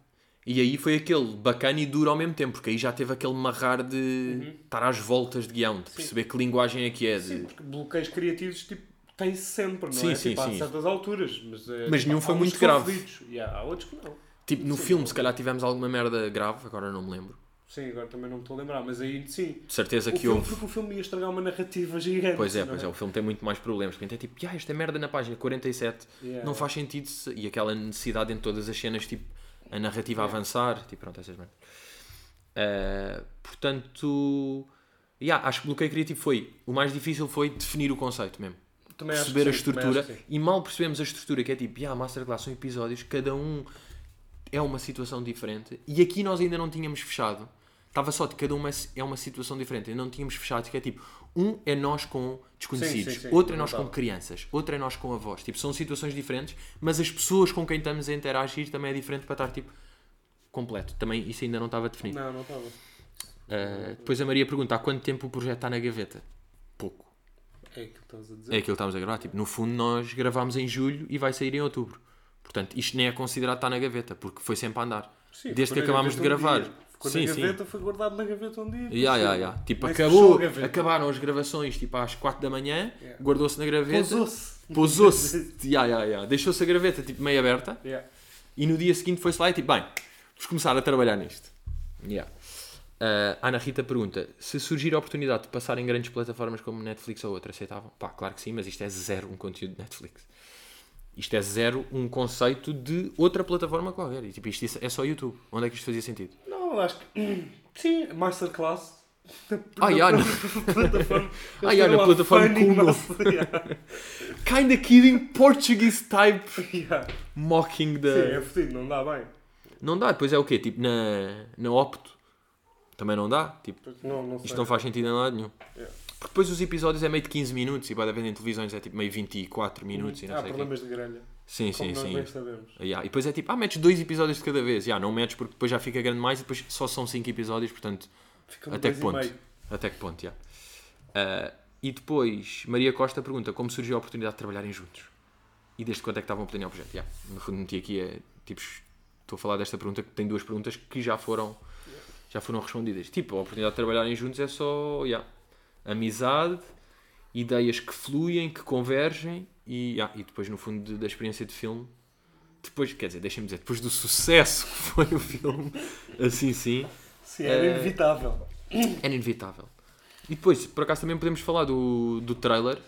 E aí foi aquele bacana e duro ao mesmo tempo, porque aí já teve aquele marrar de estar às voltas de guião, de perceber que linguagem é que é. de- Sim, porque bloqueios criativos tipo, tem sempre, não Sim, é? sim, tipo, sim. Há certas alturas. Mas, é, Mas nenhum foi muito grave. E há outros que não. Tipo, no Sim, filme, não. se calhar tivemos alguma merda grave, agora não me lembro. Sim, agora também não me estou a lembrar. Mas aí sim. De certeza O que filme, houve. porque o filme ia estragar uma narrativa gigante. Pois é, não pois é, o filme tem muito mais problemas. Porque é tipo, "Ya, esta merda na página 47 Yeah. não faz sentido. se-" E aquela necessidade em todas as cenas, tipo, a narrativa a Yeah. avançar, tipo, pronto, essas merdas. Uh, portanto, yeah, acho que o bloqueio criativo foi. O mais difícil foi definir o conceito mesmo. Também perceber a sim, também estrutura. E mal percebemos a estrutura, que é tipo, yeah, Masterclass são episódios, cada um é uma situação diferente. E aqui nós ainda não tínhamos fechado. Estava só de cada uma é uma situação diferente. Ainda não tínhamos fechado, que é tipo, um é nós com desconhecidos, Sim, sim, sim, outro é nós com crianças, outro é nós com avós. Tipo, são situações diferentes, mas as pessoas com quem estamos a interagir também é diferente para estar tipo completo. Também isso ainda não estava definido. Não, não estava. Uh, depois a Maria pergunta há quanto tempo o projeto está na gaveta? Pouco. É aquilo que estás a dizer. É aquilo que estamos a gravar. Tipo, no fundo, nós gravámos em julho e vai sair em outubro. Portanto, isto nem é considerado estar na gaveta, porque foi sempre a andar. Sim, Desde que acabámos de um gravar. dia. Ficou Sim, na sim. gaveta, foi guardado na gaveta um dia. Ya, Sim. ya. Tipo, acabou, gaveta. acabaram as gravações tipo, às 4 da manhã, Yeah. guardou-se na graveta, Pousou-se. pousou-se, ya, ya, ya. deixou-se a graveta tipo, meio aberta Yeah. e no dia seguinte foi-se lá e tipo, bem, vamos começar a trabalhar nisto. Yeah. Uh, Ana Rita pergunta: se surgir a oportunidade de passar em grandes plataformas como Netflix ou outra, aceitavam? Pá, claro que sim, mas isto é zero um conteúdo de Netflix. Isto é zero um conceito de outra plataforma qualquer. E, tipo, isto é só YouTube. Onde é que isto fazia sentido? Não, eu acho que. Sim, Masterclass. Ah, já, na- plataforma. Ah, já, na plataforma Kuno. Kinda kidding Portuguese type yeah. mocking Sim, the. é fodido, não dá bem. Não dá, depois é o quê? Tipo, na, na Opto também não dá. Tipo, Não, não isto não faz sentido em lado nenhum. Yeah. Porque depois os episódios é meio de 15 minutos e pode haver em televisões é tipo meio 24 minutos e não Há sei o quê. problemas de grelha. Sim, sim, sim. bem sabemos. Yeah. E depois é tipo, ah, metes dois episódios de cada vez. Yeah, não metes porque depois já fica grande mais e depois só são 5 episódios, portanto, Ficam Até que ponto? até que ponto, já. Ah, e depois, Maria Costa pergunta como surgiu a oportunidade de trabalharem juntos? E desde quando é que estavam a planear o projeto? Yeah. No fundo, meti aqui é, tipo, estou a falar desta pergunta que tem duas perguntas que já foram, já foram respondidas. Tipo, a oportunidade de trabalharem juntos é só, yeah, amizade, ideias que fluem, que convergem e, yeah, e depois, no fundo, da experiência de filme, depois, quer dizer, deixem-me dizer, depois do sucesso que foi o filme, assim sim, Sim, era Eh, inevitável. era inevitável. E depois, por acaso, também podemos falar do, do trailer.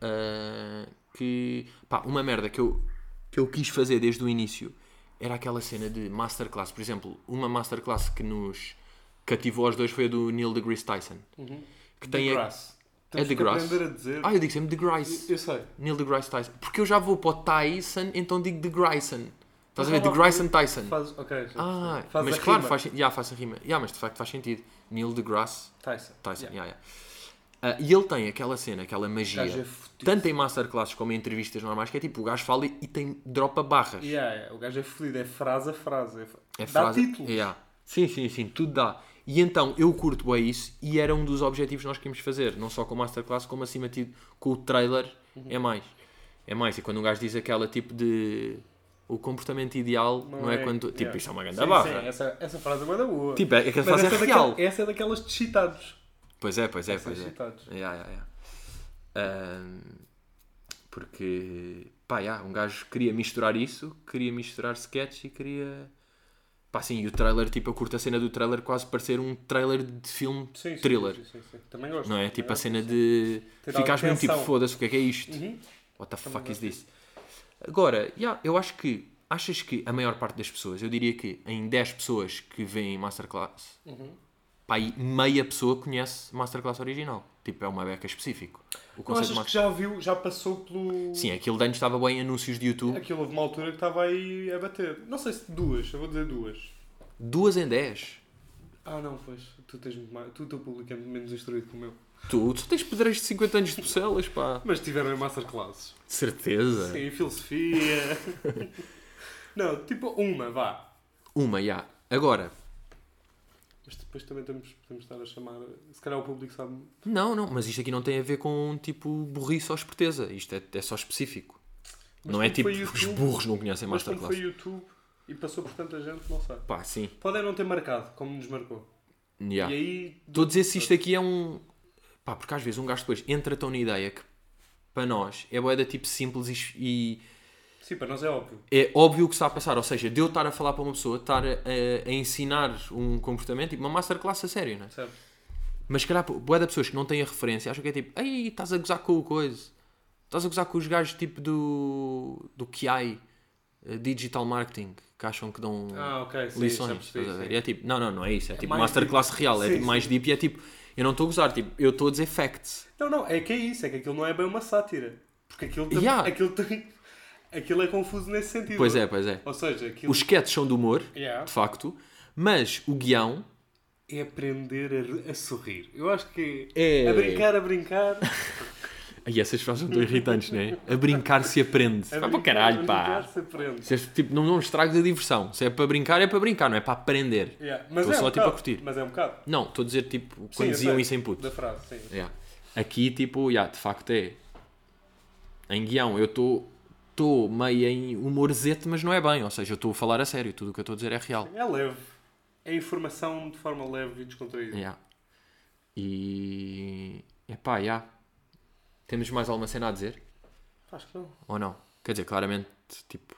Ah, que, pá, uma merda que eu, que eu quis fazer desde o início era aquela cena de masterclass. Por exemplo, uma masterclass que nos cativou aos dois foi a do Neil deGrasse Tyson. Que tem a- deGrasse. É Temos que deGrasse? aprender a dizer. Ah, eu digo sempre deGrasse. Eu sei. Neil deGrasse Tyson. Porque eu já vou para o Tyson, então digo deGrasse. Estás a ver? Lá- deGrasse Tyson. Faz, ok, já Ah. Faz mas a claro, rima. faz, yeah, faz a rima. Yeah, mas de facto faz sentido. Neil deGrasse Tyson. Tyson, Yeah. yeah, yeah. Ah, e ele tem aquela cena, aquela O magia, gajo é fodido. tanto em masterclasses como em entrevistas normais, que é tipo, o gajo fala e, e tem, dropa barras. Yeah, yeah, O gajo é fodido, é frase a frase. É, É Dá frase- títulos. Yeah. Sim, sim, sim, tudo dá. E então, eu curto bem isso e era um dos objetivos que nós queríamos fazer, não só com o masterclass, como acima de tudo com o trailer, Uhum. é mais. É mais, e quando um gajo diz aquela tipo de... O comportamento ideal não, é, quando... Tipo, yeah. isto é uma grande Sim, barra. sim, essa, essa frase é uma da boa. Tipo, é, é que a frase essa, é é real. daquela- essa é daquelas de citados. Pois é, pois é, Essas pois é. citados. Yeah, yeah, yeah. Ahm, porque, pá, yeah, um gajo queria misturar isso, queria misturar sketch e queria. Pá, sim, e o trailer, tipo, eu curto a cena do trailer quase parecer um trailer de filme Sim, sim, thriller. Sim, sim. Também gosto. Não é? Tipo a cena de. Ter Ficares mesmo tipo, foda-se, o que é que é isto? Uhum. What the Também fuck is this? Agora, yeah, eu acho que. Achas que a maior parte das pessoas, eu diria que em 10 pessoas que veem Masterclass, Uhum. Pá, aí meia pessoa conhece Masterclass original. Tipo, é uma beca específico. O Não de achas que já viu, já passou pelo. Sim, aquilo de antes estava bem em anúncios de YouTube. Aquilo houve uma altura que estava aí a bater. Não sei se duas, eu vou dizer duas. Duas em 10. Ah não, pois. Tu tens muito mais. Tu, o teu público é menos instruído que o meu. Tu, tu tens pedreiros de 50 anos de Bucelas, pá. Mas tiveram em masterclasses. Certeza. Sim, filosofia. não, tipo uma, vá. Uma, já. Agora, Mas depois também temos, podemos estar a chamar. Se calhar o público sabe. não, não, mas isto aqui não tem a ver com tipo burrice ou esperteza. Isto é, é só específico. Mas não é tipo, foi os YouTube- burros não conhecem Mas Masterclass. foi YouTube e passou por tanta gente, não sei. Pá, sim. Pode é não ter marcado, como nos marcou. Já. E aí. Estou a dizer se isto aqui é um. Pá, porque às vezes um gajo depois entra tão na ideia que para nós é boeda tipo simples e Sim, para nós é óbvio. é óbvio o que está a passar. Ou seja, de eu estar a falar para uma pessoa, estar a, a- a ensinar um comportamento, tipo uma masterclass a sério, não é? Certo? Mas calhar, boa de pessoas que não têm a referência acham que é tipo, ei, estás a gozar com o coisa. Estás a gozar com os gajos tipo do. do KI, eh, Digital Marketing, que acham que dão Ah, ok, sim. lições. percebi, é tipo, não, não, não é isso. É, tipo mais masterclass deep. real, é Sim, tipo mais sim. deep e é tipo, eu não estou a gozar, tipo, eu estou a dizer facts. Não, não, é que é isso, é que aquilo não é bem uma sátira. Porque aquilo, tam- Yeah. aquilo, tem, aquilo é confuso nesse sentido. Pois é, pois é. Ou seja, aquilo Os sketches são de humor, Yeah. de facto, mas o guião é aprender a, a sorrir. Eu acho que É. a brincar, a brincar. Ai, essas frases são tão irritantes, não é? A brincar se aprende. A Vai para caralho, a pá. brincar se aprende. Se és, tipo, não, não estragues a diversão. Se é para brincar, é para brincar, não é para aprender. Yeah. Mas Estou é só, um tipo, a bocado, curtir. Mas é um bocado. Não, estou a dizer, tipo, Sim, quando eu diziam sei. isso em puto. Da frase, sim. Yeah. Aqui, tipo, yeah, de facto é. Em guião, eu estou estou meio em humorzete, mas não é bem. Ou seja, eu estou a falar a sério. Tudo o que eu estou a dizer é real. É leve. É informação de forma leve e descontraída. Yeah. E. Epá, yeah. Temos mais alguma cena a dizer? Acho que não. Ou não? Quer dizer, claramente, tipo.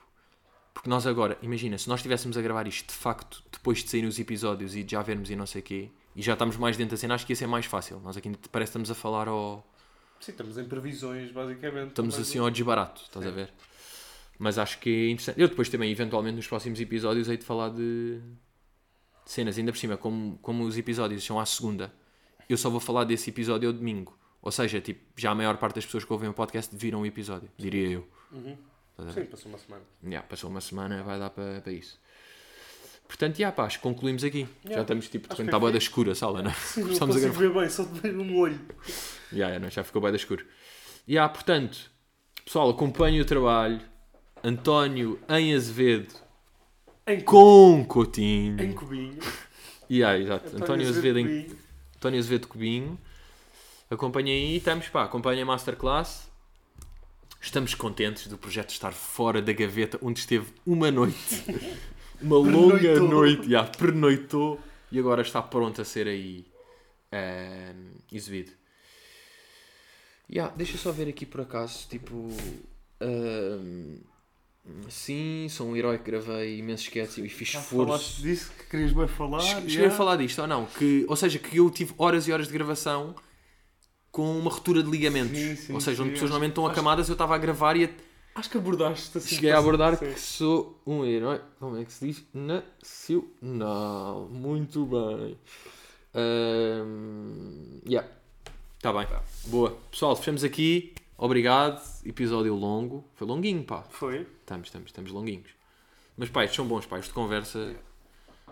Porque nós agora, imagina, se nós estivéssemos a gravar isto de facto depois de saírem os episódios e de já vermos e não sei o quê, e já estamos mais dentro da cena, acho que ia ser mais fácil. Nós aqui parece que estamos a falar ao. Sim, estamos em previsões, basicamente. Estamos assim ao desbarato, estás a ver? Mas acho que é interessante. Eu depois também, eventualmente, nos próximos episódios, hei de falar de cenas. Ainda por cima, como, como os episódios são à segunda, eu só vou falar desse episódio ao domingo. Ou seja, tipo, já a maior parte das pessoas que ouvem o podcast viram o episódio, diria eu. Uhum. Sim, passou uma semana. Yeah, passou uma semana, vai dar para, para isso. Portanto, já, pá, acho que concluímos aqui. Já estamos, tipo, de que está boa da escura a sala, não é? Sim, não Estamos a consigo ver bem, só de ver um olho. Ya, ya, não, já ficou bem da escuro. E há, portanto, pessoal, acompanhem o trabalho. António em Azevedo Em, cu- com Coutinho. em cubinho. E aí, exato. António, Azevedo, em, cubinho. António Azevedo Cubinho. Acompanhem aí, estamos, pá, acompanhem a Masterclass. Estamos contentes do projeto estar fora da gaveta onde esteve uma noite. Uma longa noite, já, pernoitou e agora está pronto a ser aí ehm, exibido. Ya, deixa só ver aqui por acaso, tipo. ehm, sim, sou um herói que gravei imensos sketches e fiz Já esforço. falaste disso que querias bem falar. Cheguei yeah. a falar disto ou não? Que, ou seja, que eu tive horas e horas de gravação com uma ruptura de ligamentos. Sim, sim, ou seja, onde sim, pessoas normalmente estão acamadas, eu estava a gravar e a- Acho que abordaste assim. cheguei a abordar Sim. que sou um herói. Como é que se diz? Nacional. Muito bem. Um, yeah. Tá bem. Boa. Pessoal, fechamos aqui. Obrigado. Episódio longo. Foi longuinho, pá. Foi. Estamos, estamos, estamos longuinhos. Mas pá, estes são bons, pá. Estes de conversa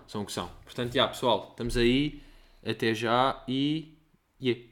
são o que são. Portanto, já, pessoal, estamos aí. Até já e. Yeah.